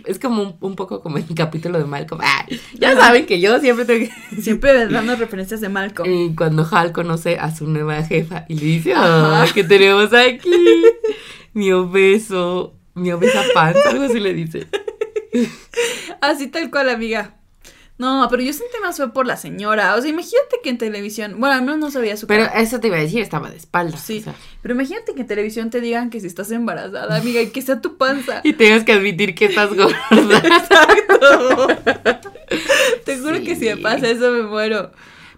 Es como un, un poco como el capítulo de Malcolm. Ah, ya saben que yo siempre tengo que... *laughs* siempre dando referencias de Malcolm. Y cuando Hal conoce a su nueva jefa y le dice. "Ay, ¿qué tenemos aquí? *laughs* mi obeso, mi obesa panza, algo así le dice. *laughs* Así tal cual, amiga. No, pero yo sentí más fue por la señora. O sea, imagínate que en televisión. Bueno, al menos no sabía su Pero cara. eso te iba a decir, estaba de espaldas. Sí, o sea, pero imagínate que en televisión te digan que si estás embarazada, amiga, y que sea tu panza. *laughs* y tengas que admitir que estás gorda. *laughs* Exacto. Te juro que si me pasa eso me muero.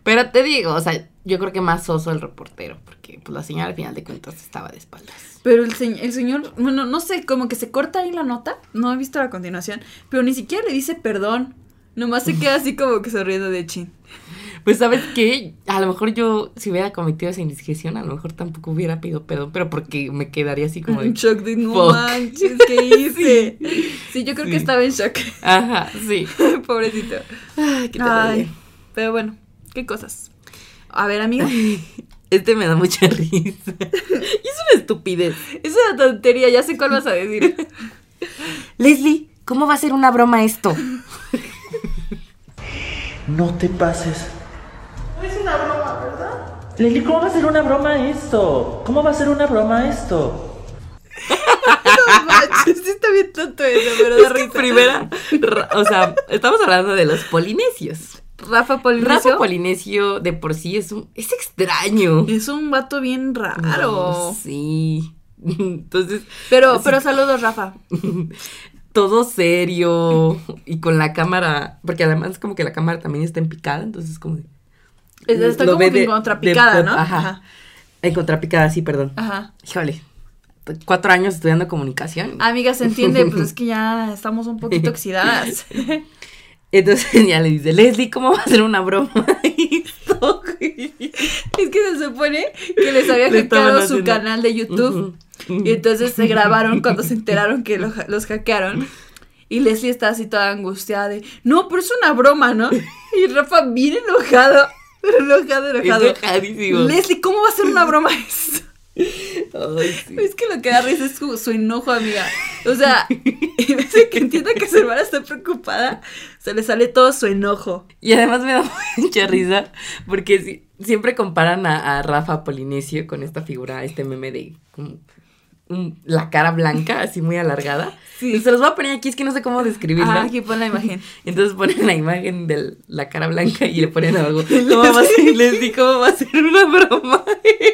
Pero te digo, o sea, yo creo que más oso el reportero, porque pues la señora al final de cuentas estaba de espaldas. Pero el, se- el señor, bueno, no sé, como que se corta ahí la nota. No he visto la continuación. Pero ni siquiera le dice perdón. Nomás se queda así como que sonriendo de chin. Pues, ¿sabes qué? A lo mejor yo, si hubiera cometido esa indiscreción, a lo mejor tampoco hubiera pedido perdón, pero porque me quedaría así como Un de... shock de no fuck. manches, ¿qué hice? *laughs* sí. yo creo que estaba en shock. Ajá, sí. *laughs* Pobrecito. Ay, qué Ay, pero bueno, qué cosas. A ver, amiga. *laughs* Este me da mucha risa. Y es una estupidez. Es una tontería, ya sé cuál vas a decir. Leslie, ¿cómo va a ser una broma esto? No te pases. No es una broma, ¿verdad? Leli, ¿cómo va a ser una broma esto? ¿Cómo va a ser una broma esto? No manches, sí está bien tonto eso, pero Es que primera, ra- o sea, estamos hablando de los polinesios. Rafa Polinesio Rafa Polinesio de por sí es un, es extraño. es un vato bien raro. Sí. *laughs* Entonces, Pero, pero saludos, Rafa. *laughs* todo serio y con la cámara, porque además como que la cámara también está en picada, entonces como de- Está como en contrapicada, de- ¿no? Ajá. Ajá. En contrapicada, sí, perdón. Ajá. Híjole. Cuatro años estudiando comunicación. Amiga, se entiende, pues es *laughs* que ya estamos un poquito oxidadas. *laughs* Entonces ya le dice, Leslie, ¿cómo va a ser una broma *laughs* esto? Es que se supone que les había Le hackeado su canal de YouTube. Ujú. *laughs* Y entonces se grabaron cuando se enteraron que lo- los hackearon. Y Leslie está así toda angustiada de, no, pero es una broma, ¿no? Y Rafa bien enojado, *laughs* enojado, enojado. Enojadísimo. Leslie, ¿cómo va a ser una broma? Ay, sí. *laughs* Es que lo que da risa es su, su enojo, amiga. O sea, en vez de que entienda que su hermana está preocupada, se le sale todo su enojo. Y además me da mucha risa porque si- siempre comparan a, a Rafa Polinesio con esta figura, este meme de como la cara blanca, así muy alargada. *laughs* Sí. Y se los voy a poner aquí, es que no sé cómo describirla. Ah, aquí pon la imagen. *laughs* Entonces ponen la imagen de la cara blanca y le ponen algo. *laughs* ¿Cómo va a ser, Leslie, cómo va a ser una broma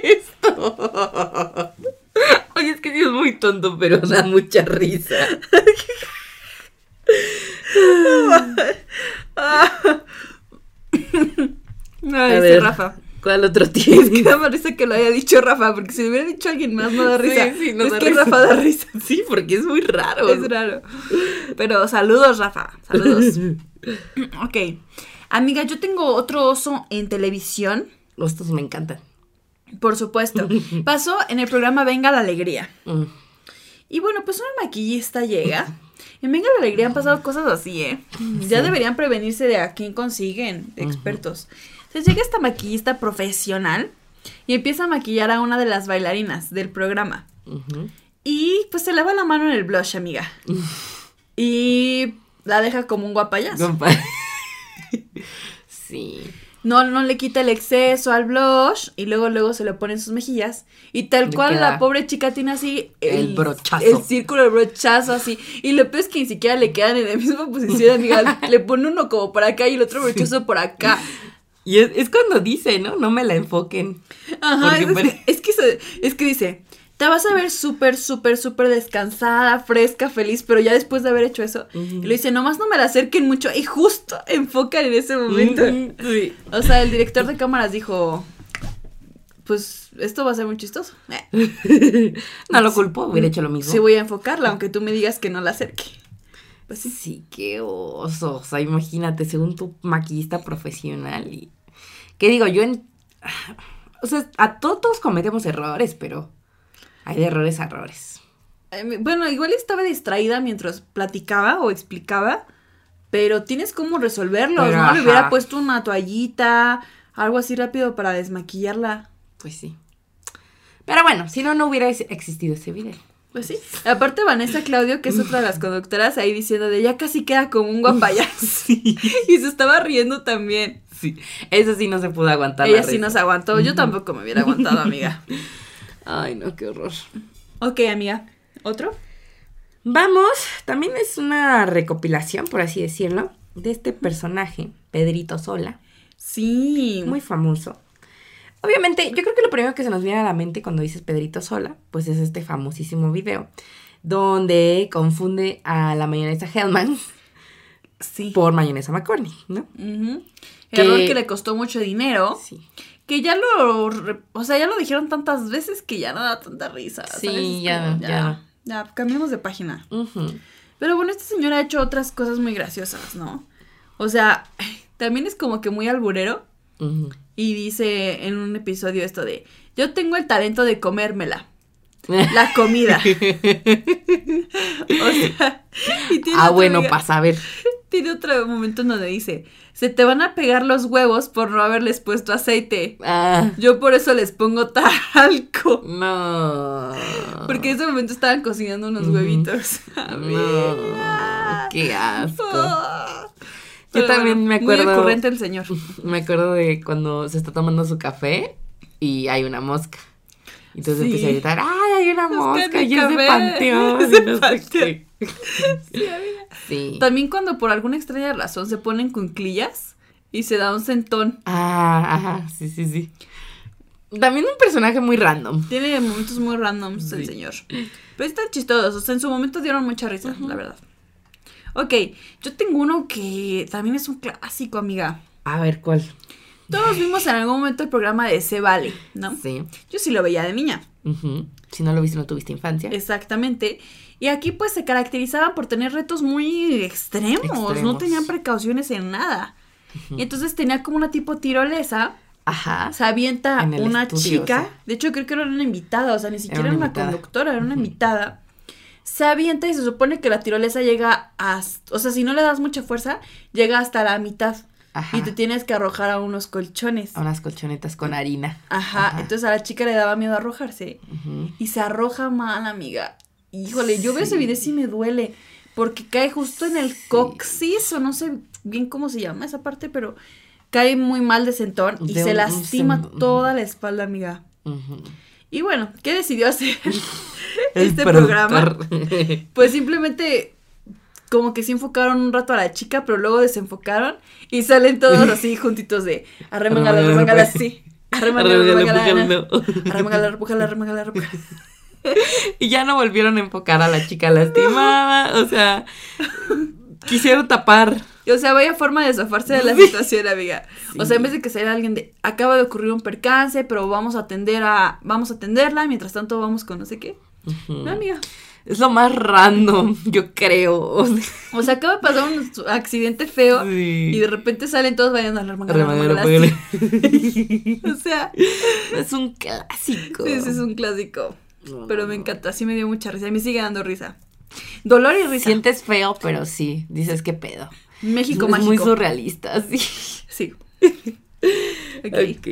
esto? Oye, es que sí es muy tonto, pero da mucha risa. No, A dice ver, Rafa. ¿Cuál otro *laughs* tiene? da más risa que lo haya dicho Rafa, porque si lo hubiera dicho alguien más no da risa. Sí, sí, no es da que risa. Rafa da risa. *laughs* Sí, porque es muy raro. Es raro. Pero saludos, Rafa. Saludos. *laughs* ok. Amiga, yo tengo otro oso en televisión. Estos me encantan. Por supuesto. Pasó en el programa Venga la Alegría. Mm. Y bueno, pues una maquillista llega. En Venga la Alegría han pasado cosas así, ¿eh? Ya deberían prevenirse de a quién consiguen de expertos. Entonces llega esta maquillista profesional y empieza a maquillar a una de las bailarinas del programa. Y pues se lava la mano en el blush, amiga. *laughs* Y la deja como un guapayazo. *laughs* Sí. No, no le quita el exceso al blush y luego luego se lo pone en sus mejillas. Y tal Le cual la pobre chica tiene así el brochazo. El círculo, el brochazo así. Y lo peor es que ni siquiera le quedan en la misma posición, amiga. *laughs* le pone uno como por acá y el otro brochazo por acá. Y es, es cuando dice, ¿no? No me la enfoquen. Ajá, es, pare- es que se- es que dice, te vas a ver súper, súper, súper descansada, fresca, feliz, pero ya después de haber hecho eso, y le dice, nomás no me la acerquen mucho, y justo *laughs* enfocan en ese momento. Sí. O sea, el director de cámaras dijo, pues esto va a ser muy chistoso. Eh, *laughs* No lo culpo, hubiera hecho lo mismo. sí voy a enfocarla, aunque tú me digas que no la acerque. Pues sí. Sí, qué oso. O sea, imagínate, según tu maquillista profesional y... ¿Qué digo? Yo en... *sighs* o sea, a todos, cometemos errores, pero hay de errores a errores. Eh, Bueno, igual estaba distraída mientras platicaba o explicaba, pero tienes cómo resolverlos, Pero, ¿no? Le hubiera puesto una toallita, algo así rápido para desmaquillarla. Pues sí. Pero bueno, si no, no hubiera ex- existido ese video. Pues sí. *laughs* Aparte Vanessa Claudio, que es otra de las conductoras, ahí diciendo de ya casi queda como un guapayazo. *laughs* *laughs* Y se estaba riendo también. Sí. Eso sí no se pudo aguantar. Ella la sí nos aguantó. Yo tampoco me hubiera aguantado, amiga. Ay, no, qué horror. Ok, amiga. ¿Otro? Vamos, también es una recopilación, por así decirlo, de este personaje, Pedrito Sola, Sí. muy famoso. Obviamente, yo creo que lo primero que se nos viene a la mente cuando dices Pedrito Sola, pues es este famosísimo video, donde confunde a la mayonesa Hellman Sí. por mayonesa McCorney, ¿no? Ujú. Que- Error que le costó mucho dinero. Sí. Que ya lo, o sea, ya lo dijeron tantas veces que ya no da tanta risa. Sí, ya, ya. Ya, cambiemos de página. Pero bueno, este señor ha hecho otras cosas muy graciosas, ¿no? O sea, también es como que muy alburero Ujú. Y dice en un episodio esto de, yo tengo el talento de comérmela. La *laughs* comida. o sea, *laughs* y tiene ah, bueno, para saber. *laughs* Tiene otro momento en donde dice, se te van a pegar los huevos por no haberles puesto aceite. Ah, Yo por eso les pongo talco. no. Porque en ese momento estaban cocinando unos huevitos. No, qué asco. Ah. Yo también me Muy acuerdo- ocurrente el señor. *laughs* Me acuerdo de cuando se está tomando su café y hay una mosca. Y entonces Sí. empieza a gritar, ¡ay, hay una mosca! Y es de panteón. *laughs* es de no sé panteón. qué. *laughs* Sí. También cuando por alguna extraña razón se ponen cunclillas y se da un sentón. Ah, ajá, sí, sí, sí. También un personaje muy random. Tiene momentos muy randoms el Sí. señor. Pero están chistosos. O sea, en su momento dieron mucha risa, la verdad. Ok, yo tengo uno que también es un clásico, amiga. A ver, ¿cuál? Todos vimos en algún momento el programa de Se Vale, ¿no? Sí. Yo sí lo veía de niña. Ujú. Si no lo viste, no tuviste infancia. Exactamente. Y aquí pues se caracterizaban por tener retos muy extremos, no tenían precauciones en nada. Y entonces tenía como una tipo tirolesa, Ajá. se avienta una estudio, chica, o sea. de hecho creo que era una invitada, o sea, ni siquiera era una conductora, era una invitada. Se avienta y se supone que la tirolesa llega hasta, o sea, si no le das mucha fuerza, llega hasta la mitad. Ajá. Y te tienes que arrojar a unos colchones. A unas colchonetas con harina. Ajá, Ajá. entonces a la chica le daba miedo arrojarse. Ujú. Y se arroja mal, amiga. Híjole, yo veo ese Sí. video y sí me duele. Porque cae justo en el coxis, o no sé bien cómo se llama esa parte, pero cae muy mal de sentón y De se lastima sen- toda la espalda, amiga. Ujú. Y bueno, ¿qué decidió hacer *laughs* este programa? *laughs* Pues simplemente como que sí enfocaron un rato a la chica, pero luego desenfocaron y salen todos *laughs* así juntitos de arremangala, arremangala, así. Arremangala, Arremangala, arremangala, arremangala, arremangala. Y ya no volvieron a enfocar a la chica lastimada. O sea, quisieron tapar. Y, O sea, vaya forma de zafarse de la *laughs* situación, amiga. O sea, en vez de que sea alguien de acaba de ocurrir un percance, pero vamos a atender a vamos a atenderla, mientras tanto vamos con no sé qué. No, amiga. Es lo más random, yo creo. O sea, acaba de pasar un accidente feo Sí. y de repente salen todos bailando a la así. O sea, es un clásico. sí, es un clásico. No, Pero no, me encanta, sí me dio mucha risa y me sigue dando risa. Dolor y risa. Sientes feo, pero sí. Dices qué pedo. México es mágico. muy surrealista, *laughs* sí. Sí. *laughs* Ok. Ok.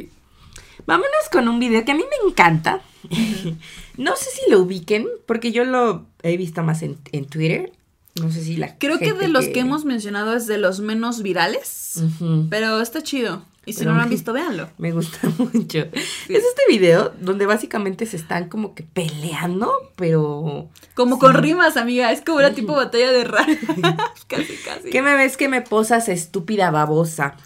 Vámonos con un video que a mí me encanta. *laughs* no sé si lo ubiquen, porque yo lo he visto más en, en Twitter. No sé si la Creo que de los que hemos mencionado es de los menos virales, pero está chido. Y si Pero no lo han visto, véanlo. *laughs* Me gusta *laughs* mucho. Es este video donde básicamente se están como que peleando, pero... Como con rimas, amiga. Es como una tipo batalla de rap. *laughs* casi, casi. ¿Qué me ves que me posas, estúpida babosa?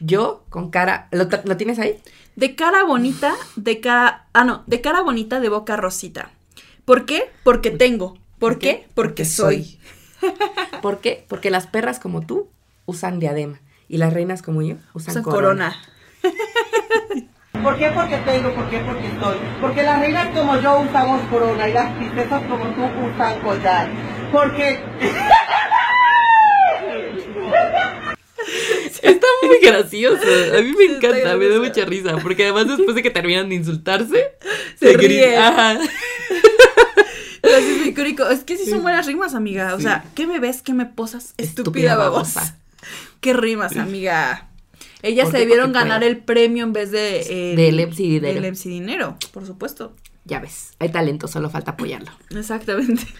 Yo con cara... ¿Lo, ¿lo tienes ahí? De cara bonita, de cara. Ah, no, de cara bonita, de boca rosita. ¿Por qué? Porque tengo. ¿Por qué? Porque soy. ¿Por qué? Porque las perras como tú usan diadema y las reinas como yo usan, Usan corona. corona. ¿Por qué? Porque tengo, ¿por qué? Porque soy. Porque las reinas como yo usamos corona y las princesas como tú usan collar. Porque *laughs* Está muy gracioso. A mí me encanta, me da mucha risa. Porque además, después de que terminan de insultarse, Se gri- ríe. Ajá. *laughs* Es. Es que sí son buenas rimas, amiga. O sea, ¿qué me ves? ¿Qué me posas? Estúpida, Estúpida babosa. babosa. ¿Qué rimas, amiga? Ellas ¿Por se debieron ganar puedo. el premio en vez de... el- Del MC Dinero. Del MC Dinero, por supuesto. Ya ves, hay talento, solo falta apoyarlo. Exactamente. *laughs*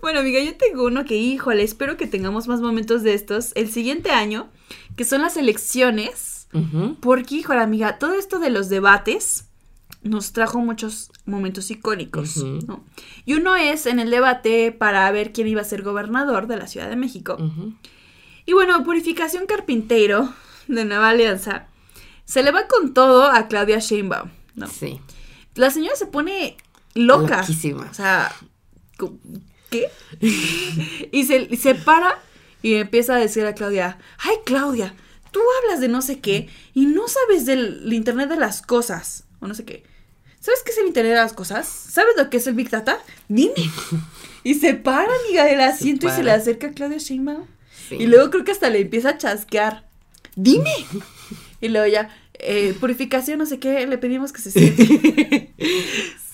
Bueno, amiga, yo tengo uno que, híjole, espero que tengamos más momentos de estos el siguiente año, que son las elecciones. Ujú. Porque, híjole, amiga, todo esto de los debates nos trajo muchos momentos icónicos. Y uno es en el debate para ver quién iba a ser gobernador de la Ciudad de México. Y bueno, Purificación Carpintero de Nueva Alianza se le va con todo a Claudia Sheinbaum, ¿no? Sí. La señora se pone loca. Loquísima. O sea, ¿qué? *laughs* y, se, se para y empieza a decir a Claudia, ay Claudia, tú hablas de no sé qué y no sabes del Internet de las cosas, o no sé qué. ¿Sabes qué es el Internet de las cosas? ¿Sabes lo que es el Big Data? Dime. *laughs* y se para, amiga, del asiento y se le acerca a Claudia Sheinbaum. Sí. Y luego creo que hasta le empieza a chasquear. Dime. *laughs* y luego ya, eh, purificación, no sé qué, le pedimos que se siente. *laughs*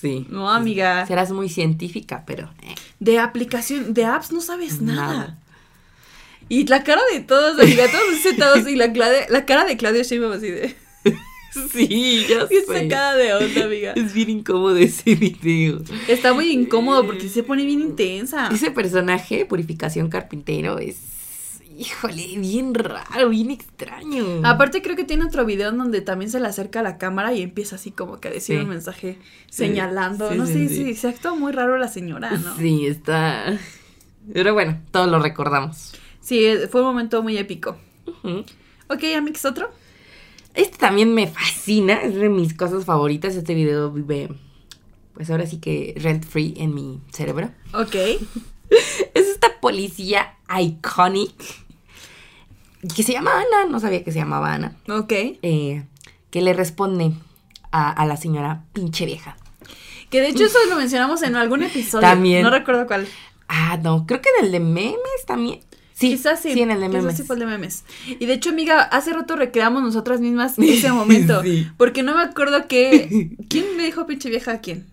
Sí. No, amiga. Serás muy científica, pero. eh, De aplicación, de apps no sabes nada. Nada. Y la cara de todos, amiga, todos sentados y la, la cara de Claudia Sheinbaum así de... *laughs* Sí, ya Bien sé. sacada de onda, amiga. Es bien incómodo ese video. Está muy incómodo porque se pone bien intensa. Ese personaje, Purificación Carpintero, es. Híjole, bien raro, bien extraño. Aparte creo que tiene otro video en donde también se le acerca a la cámara y empieza así como que a decir Sí. un mensaje señalando. Sí, no sé, sí. sí, se actúa muy raro la señora, ¿no? Sí, está. Pero bueno, todos lo recordamos. Sí, fue un momento muy épico. Ujú. Ok, Amix, ¿otro? Este también me fascina, es de mis cosas favoritas. Este video vive, pues ahora sí que rent free en mi cerebro. Ok. *laughs* Es esta policía iconic que se llama Ana, no sabía que se llamaba Ana, Ok. eh, que le responde a, a la señora pinche vieja. Que de hecho eso lo mencionamos en algún episodio. También. No recuerdo cuál. Ah, no, creo que en el de memes también. Sí, Quizás sí. Sí, en el de quizás memes. sí fue el de memes. Y de hecho, amiga, hace rato recreamos nosotras mismas *laughs* ese momento. Sí. Porque no me acuerdo que. ¿Quién me dijo pinche vieja a quién?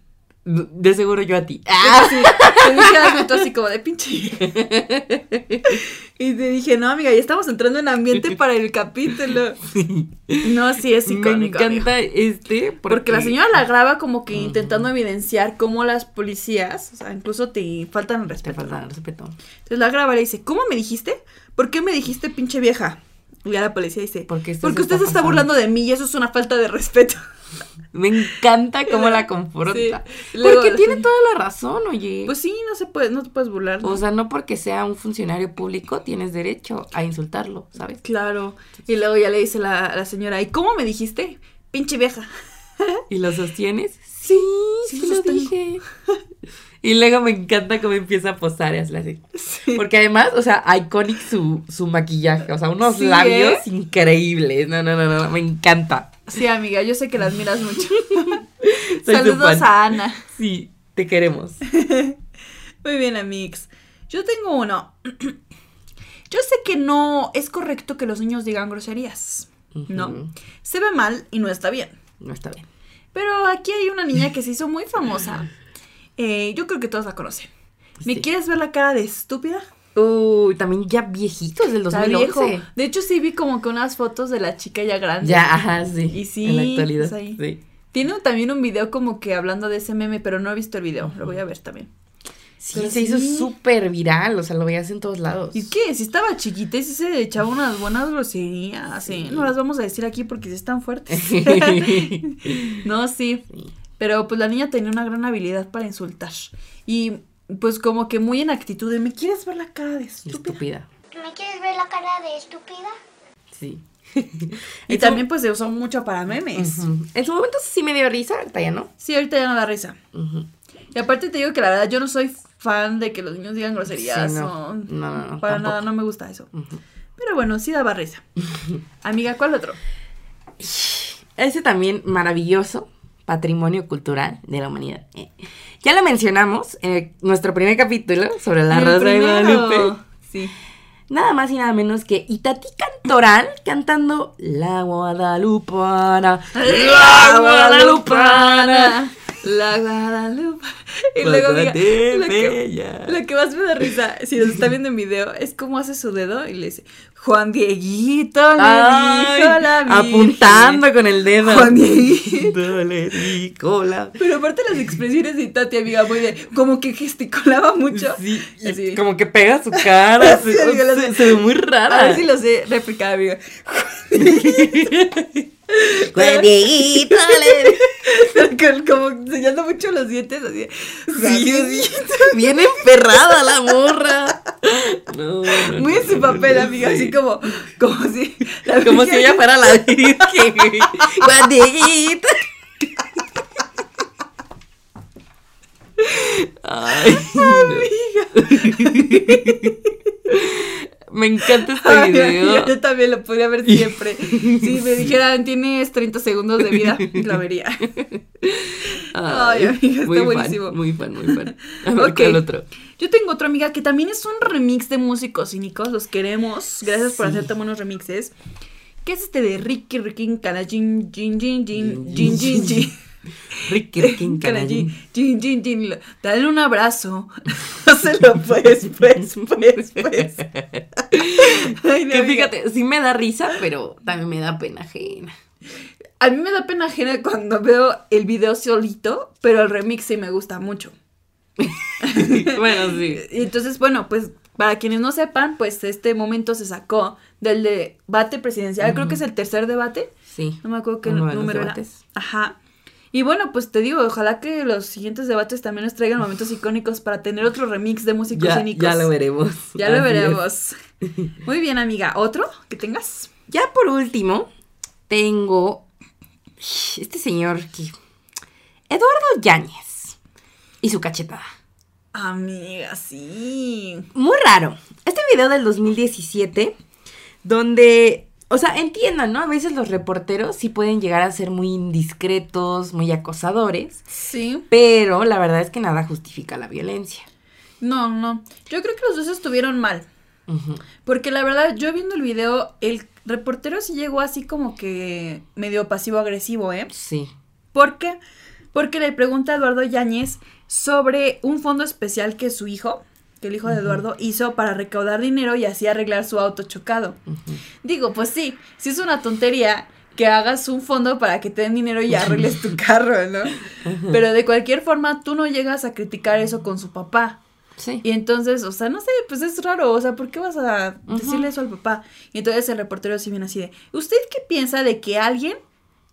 De seguro yo a ti. Ah, sí. *laughs* Te dije algo tú así como de pinche. *laughs* Y te dije, no, amiga, ya estamos entrando en ambiente para el capítulo. No, sí, es Me icónico. encanta amiga. este porque, Porque la señora la graba como que intentando evidenciar cómo las policías, o sea, incluso te faltan el Te respeto. falta ¿no? respeto. Entonces la graba y le dice, ¿cómo me dijiste? ¿Por qué me dijiste pinche vieja? Y ya la policía dice, Porque esto porque usted se está está burlando de mí y eso es una falta de respeto. Me encanta cómo la confronta. Sí. Luego- Porque tiene toda la razón, oye. Pues sí, no se puede, no te puedes burlar. ¿no? o sea, no porque sea un funcionario público tienes derecho a insultarlo, ¿sabes? claro. Y luego ya le dice la, la señora, ¿y cómo me dijiste? Pinche vieja. ¿Y lo sostienes? Sí, sí sí, lo dije. Y luego me encanta cómo empieza a posar y así. Sí. Porque además, o sea, iconic su, su maquillaje. O sea, unos Sí, labios ¿eh? increíbles. No, no, no, no, me encanta. Sí, amiga, yo sé que la admiras mucho. *laughs* *laughs* Saludos a Ana. Sí, te queremos. *laughs* Muy bien, amigos. Yo tengo uno. *clears throat* Yo sé que no es correcto que los niños digan groserías. No. Se ve mal y no está bien. No está bien. Pero aquí hay una niña que se hizo muy famosa. Eh, yo creo que todos la conocen. ¿Me Sí. quieres ver la cara de estúpida? Uy, también ya viejito, es del Está 2011. viejo. De hecho, sí vi como que unas fotos de la chica ya grande. Ya, ajá, sí. Y sí, En la actualidad. pues ahí. Sí. Tiene también un video como que hablando de ese meme, pero no he visto el video. Lo voy a ver también. Sí, Pero se hizo sí. súper viral, o sea, lo veías en todos lados. ¿Y qué? Si estaba chiquita y sí se echaba unas buenas groserías. ¿eh? No las vamos a decir aquí porque sí están fuertes. *laughs* *laughs* no, sí. Sí. Pero pues la niña tenía una gran habilidad para insultar. Y pues como que muy en actitud de ¿me quieres ver la cara de estúpida? Estúpida. ¿Me quieres ver la cara de estúpida? Sí. *laughs* Y también pues se usó mucho para memes. En su momento sí me dio risa, ahorita ya no. Sí, ahorita ya no da risa. Y aparte te digo que la verdad yo no soy fan de que los niños digan groserías. Sí, o- no. No, no, no, Para tampoco. nada, no me gusta eso. Pero bueno, sí daba risa. *laughs* Amiga, ¿cuál otro? Ese también maravilloso patrimonio cultural de la humanidad. Eh, Ya lo mencionamos en el- nuestro primer capítulo sobre la El Rosa de. Guadalupe. Sí. nada más y nada menos que Itatí Cantoral cantando La Guadalupana. La Guadalupana. La Guadalupe. Y luego diga, lo que, lo que más me da risa, si nos está viendo en video, es cómo hace su dedo y le dice, Juan Dieguito le Ay, dijo a la Virgen". apuntando con el dedo. Juan Dieguito. *laughs* le dijo la- Pero aparte las expresiones de Tati, amiga, muy de, como que gesticulaba mucho. Sí, Así. como que pega su cara. *laughs* Sí, se, amiga, lo se- sé. se ve muy A rara. ver si lo sé replicar, amiga. *laughs* Juan Dieguito le- como enseñando mucho los dientes, así. Sí, sí. Bien emperrada la morra. No, no, Muy no, en su papel, amiga, sí. Así *laughs* como, como si. la Como si ella fuera la *laughs* virgen. Juan Dieguito. Ay, no. Me encanta este Ay, video. amiga, yo también lo podría ver siempre. Si me dijeran, tienes 30 segundos de vida, *laughs* lo vería. Ay, amiga, está muy buenísimo. Fan, muy fan, muy fan. A ver, Ok. ¿cuál otro? Yo tengo otra amiga que también es un remix de músicos cínicos, los queremos. Gracias por hacer tan buenos remixes. Que es este de Ricky Ricky Canajin Jin Jin Jin Jin Jin Jin Ricky Ricky *laughs* Canajin. Jin Jin Jin Dale un abrazo. *laughs* No se lo puedes, pues, pues, pues. Ay, no, Que fíjate, sí me da risa, pero también me da pena ajena. A mí me da pena ajena cuando veo el video solito, pero el remix sí me gusta mucho. *laughs* bueno, sí. Y entonces, bueno, pues para quienes no sepan, pues este momento se sacó del debate presidencial. Creo que es el tercer debate. Sí. No me acuerdo qué Uno de los número era. Ajá. Y bueno, pues te digo, ojalá que los siguientes debates también nos traigan momentos icónicos para tener otro remix de músicos Ya, cínicos. ya lo veremos. Ya lo es. veremos. *laughs* Muy bien, amiga. ¿Otro que tengas? Ya por último, tengo este señor que. Eduardo Yáñez y su cachetada. Amiga, sí. Muy raro. Este video del 2017, donde. O sea, entiendan, ¿no? A veces los reporteros sí pueden llegar a ser muy indiscretos, muy acosadores, Sí. pero la verdad es que nada justifica la violencia. No, no. Yo creo que los dos estuvieron mal. Ujú. Porque la verdad, yo viendo el video, el reportero sí llegó así como que medio pasivo-agresivo, ¿eh? Sí. ¿Por qué? Porque le pregunta a Eduardo Yáñez sobre un fondo especial que su hijo, que el hijo de Eduardo, hizo para recaudar dinero y así arreglar su auto chocado. Digo, pues sí, sí es una tontería que hagas un fondo para que te den dinero y arregles tu *laughs* carro, ¿no? Pero de cualquier forma, tú no llegas a criticar eso con su papá. Sí. Y entonces, o sea, no sé, pues es raro, o sea, ¿por qué vas a decirle eso al papá? Y entonces el reportero sí viene así de, ¿usted qué piensa de que alguien,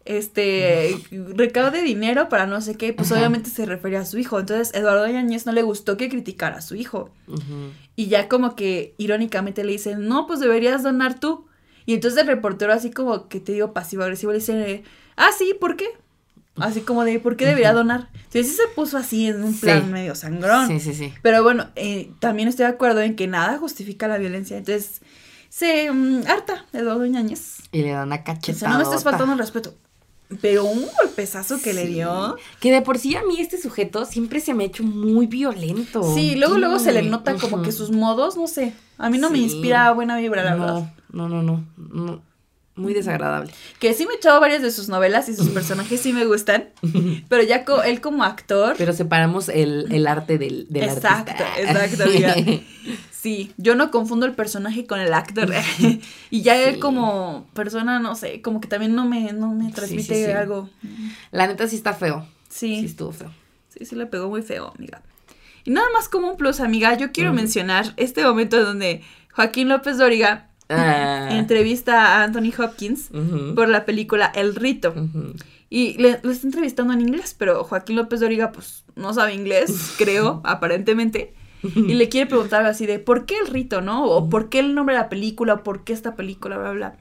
este, recaude dinero para no sé qué? Pues Ajá. obviamente se refería a su hijo. Entonces, Eduardo Yañez no le gustó que criticara a su hijo. Y ya como que irónicamente le dicen, no, pues deberías donar tú. Y entonces el reportero así como que te digo pasivo-agresivo le dice, ah, sí, ¿por qué? Así como de, ¿por qué debería donar? Entonces sí se puso así en un plan Sí. medio sangrón. Sí, sí, sí. Pero bueno, eh, también estoy de acuerdo en que nada justifica la violencia. Entonces, se mm, harta Eduardo Ñañez. Y le dan una O cachetada. sea, no me estás faltando el respeto. Pero un golpezazo que le dio. Que de por sí a mí este sujeto siempre se me ha hecho muy violento. Sí, luego, luego se le nota como que sus modos, no sé. A mí no me inspira buena vibra, la verdad. No, no, no, no, no. Muy desagradable. Que sí me he echado varias de sus novelas y sus *laughs* personajes sí me gustan. Pero ya co- él como actor. Pero separamos el, el arte del, del Exacto, artista. exacto, *laughs* amiga. Sí, yo no confundo el personaje con el actor. *laughs* y ya él como persona, no sé, como que también no me, no me transmite sí, sí. algo. La neta sí está feo. Sí Sí, estuvo feo. sí, sí le pegó muy feo, amiga. Y nada más como un plus, amiga, yo quiero mencionar este momento donde Joaquín López Dóriga Ah. entrevista a Anthony Hopkins por la película El Rito. Y le, lo está entrevistando en inglés, pero Joaquín López Dóriga, pues, no sabe inglés, *laughs* creo, aparentemente. Y le quiere preguntar así de, ¿por qué el rito, no? O ¿por qué el nombre de la película? ¿O por qué esta película? Bla, bla.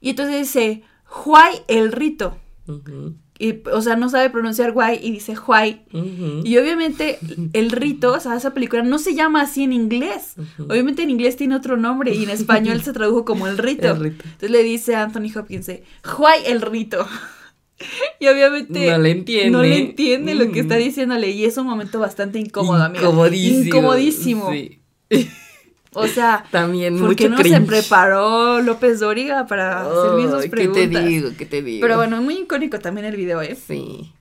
Y entonces dice, Why el rito. Ujú. Y, o sea, no sabe pronunciar guay y dice. Ujú. Y obviamente el rito, o sea, esa película no se llama así en inglés. Obviamente en inglés tiene otro nombre y en español se tradujo como el rito. El rito. Entonces le dice a Anthony Hopkins, why el rito. *laughs* y obviamente No le entiende. no le entiende lo que está diciéndole y es un momento bastante incómodo, amiga. Incomodísimo. Incomodísimo. Sí. *laughs* O sea, *laughs* También ¿por qué no se preparó López Dóriga para hacer sus Ay, ¿Qué preguntas? te digo? ¿Qué te digo? Pero bueno, muy icónico también el video, ¿eh? Sí.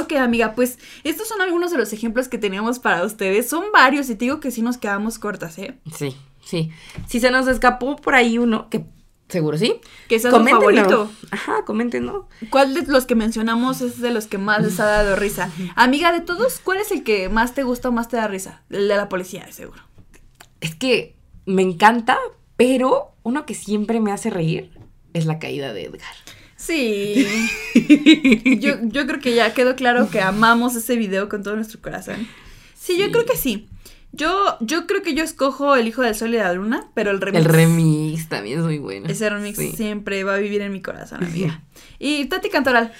Ok, amiga, pues estos son algunos de los ejemplos que teníamos para ustedes. Son varios y te digo que sí nos quedamos cortas, ¿eh? Sí, sí. Si se nos escapó por ahí uno, que seguro sí. Que sea su favorito. Ajá, coméntenlo. ¿Cuál de los que mencionamos es de los que más les ha dado risa? *laughs* Amiga, de todos, ¿cuál es el que más te gusta o más te da risa? El de la policía, de seguro. Es que me encanta, pero uno que siempre me hace reír es la caída de Edgar. Sí. *laughs* yo, yo creo que ya quedó claro que amamos ese video con todo nuestro corazón. Sí, yo creo que sí. Yo, yo creo que yo escojo El Hijo del Sol y la Luna, pero el remix. El remix también es muy bueno. Ese remix Sí. siempre va a vivir en mi corazón, amiga. Y Tati Cantoral.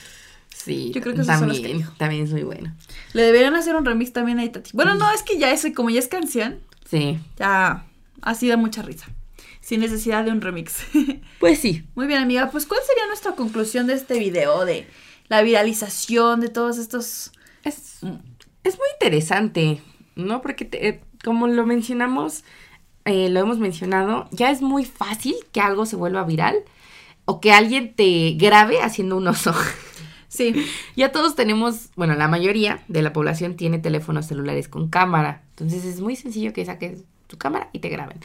Sí, Yo creo que esos son los que también, también es muy bueno. Le deberían hacer un remix también a Tati. Bueno, no, es que ya eso, como ya es canción, Sí. ya así da mucha risa. Sin necesidad de un remix. *laughs* Pues sí. Muy bien, amiga. Pues, ¿cuál sería nuestra conclusión de este video? De la viralización de todos estos. Es, es muy interesante, ¿no? Porque te- eh, como lo mencionamos, eh, lo hemos mencionado, ya es muy fácil que algo se vuelva viral o que alguien te grabe haciendo un oso. Sí. *laughs* ya todos tenemos, bueno, la mayoría de la población tiene teléfonos celulares con cámara. Entonces es muy sencillo que saques tu cámara y te graben.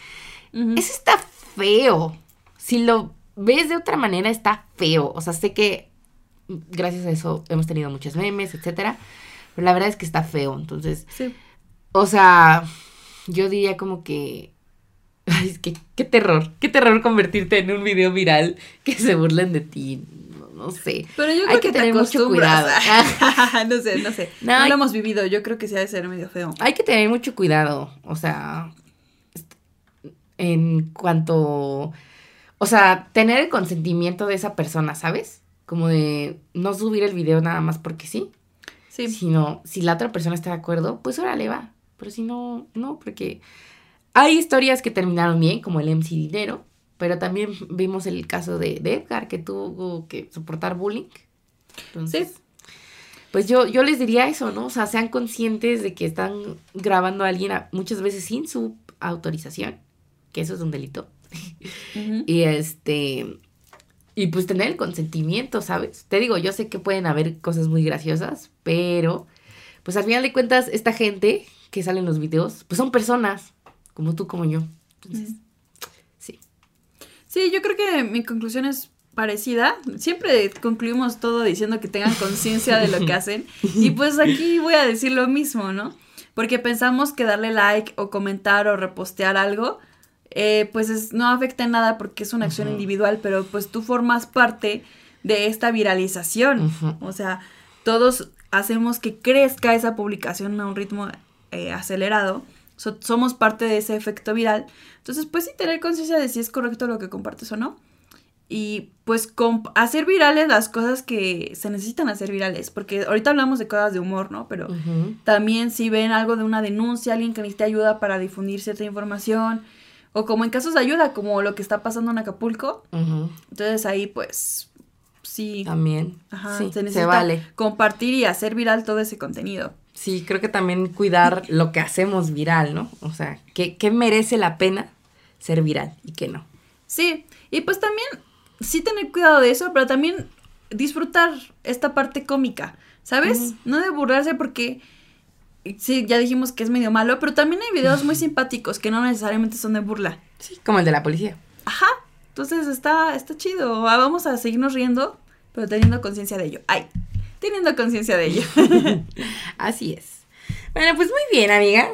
Eso está feo. Si lo ves de otra manera, está feo. O sea, sé que gracias a eso hemos tenido muchos memes, etcétera. Pero la verdad es que está feo. Entonces, Sí. o sea, yo diría como que. *laughs* Ay, es que qué terror. Qué terror convertirte en un video viral que se burlen de ti. No, sé. Pero yo creo Hay que, que te tener mucho cuidado. *laughs* no sé, no sé. *laughs* No, lo hemos vivido. Yo creo que sí ha de ser medio feo. Hay que tener mucho cuidado, o sea, en cuanto, o sea, tener el consentimiento de esa persona, ¿sabes? Como de no subir el video nada más porque sí, Sí. sino si la otra persona está de acuerdo, pues órale va, pero si no, no, porque hay historias que terminaron bien, como el MC Dinero, pero también vimos el caso de, de Edgar, que tuvo que soportar bullying. Entonces, Sí. pues yo, yo les diría eso, ¿no? O sea, sean conscientes de que están grabando a alguien a- muchas veces sin su autorización, que eso es un delito. *laughs* Y este, y pues tener el consentimiento, ¿sabes? Te digo, yo sé que pueden haber cosas muy graciosas, pero pues al final de cuentas, esta gente que sale en los videos, pues son personas, como tú, como yo. Entonces. Sí, yo creo que mi conclusión es parecida. Siempre concluimos todo diciendo que tengan conciencia de lo que hacen. Y pues aquí voy a decir lo mismo, ¿no? Porque pensamos que darle like o comentar o repostear algo, eh, pues es- no afecta en nada porque es una acción individual, pero pues tú formas parte de esta viralización. O sea, todos hacemos que crezca esa publicación a un ritmo eh, acelerado. So- somos parte de ese efecto viral. Entonces, pues sí, tener conciencia de si es correcto lo que compartes o no. Y pues hacer virales las cosas que se necesitan hacer virales. Porque ahorita hablamos de cosas de humor, ¿no? Pero también si ven algo de una denuncia, alguien que necesite ayuda para difundir cierta información. O como en casos de ayuda, como lo que está pasando en Acapulco. Entonces ahí pues sí. También. Ajá, sí, se se, necesita vale. compartir y hacer viral todo ese contenido. Sí, creo que también cuidar lo que hacemos viral, ¿no? O sea, ¿qué, qué merece la pena ser viral y qué no? Sí, y pues también sí tener cuidado de eso, pero también disfrutar esta parte cómica, ¿sabes? No de burlarse porque sí, ya dijimos que es medio malo, pero también hay videos muy simpáticos que no necesariamente son de burla. Sí, como el de la policía. Ajá, entonces está, está chido. Ah, Vamos a seguirnos riendo, pero teniendo conciencia de ello. Ay, teniendo conciencia de ello. *laughs* Así es. Bueno, pues muy bien, amiga.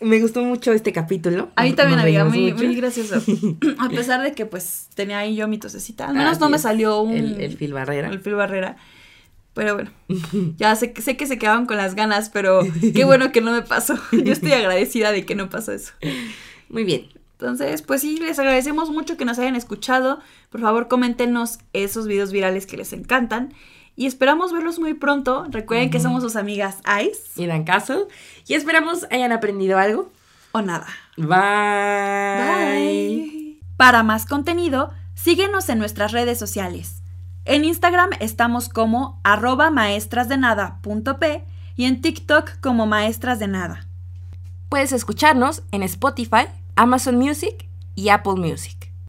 Me gustó mucho este capítulo. A mí también, amiga, muy, mucho. muy gracioso. *laughs* A pesar de que pues tenía ahí yo mi tosecita. Al menos Así no me salió un... El, el Phil Barrera. El Phil Barrera. Pero bueno, *laughs* ya sé, que- sé que se quedaban con las ganas, pero qué bueno que no me pasó. Yo estoy agradecida de que no pasó eso. Muy bien. Entonces, pues sí, les agradecemos mucho que nos hayan escuchado. Por favor, coméntenos esos videos virales que les encantan. Y esperamos verlos muy pronto. Recuerden que somos sus amigas Ice Y Dan Castle. Y esperamos hayan aprendido algo. o nada. Bye. Bye. Para más contenido, síguenos en nuestras redes sociales. En Instagram estamos como arroba maestrasdenada.p y en TikTok como maestras de nada. Puedes escucharnos en Spotify, Amazon Music y Apple Music.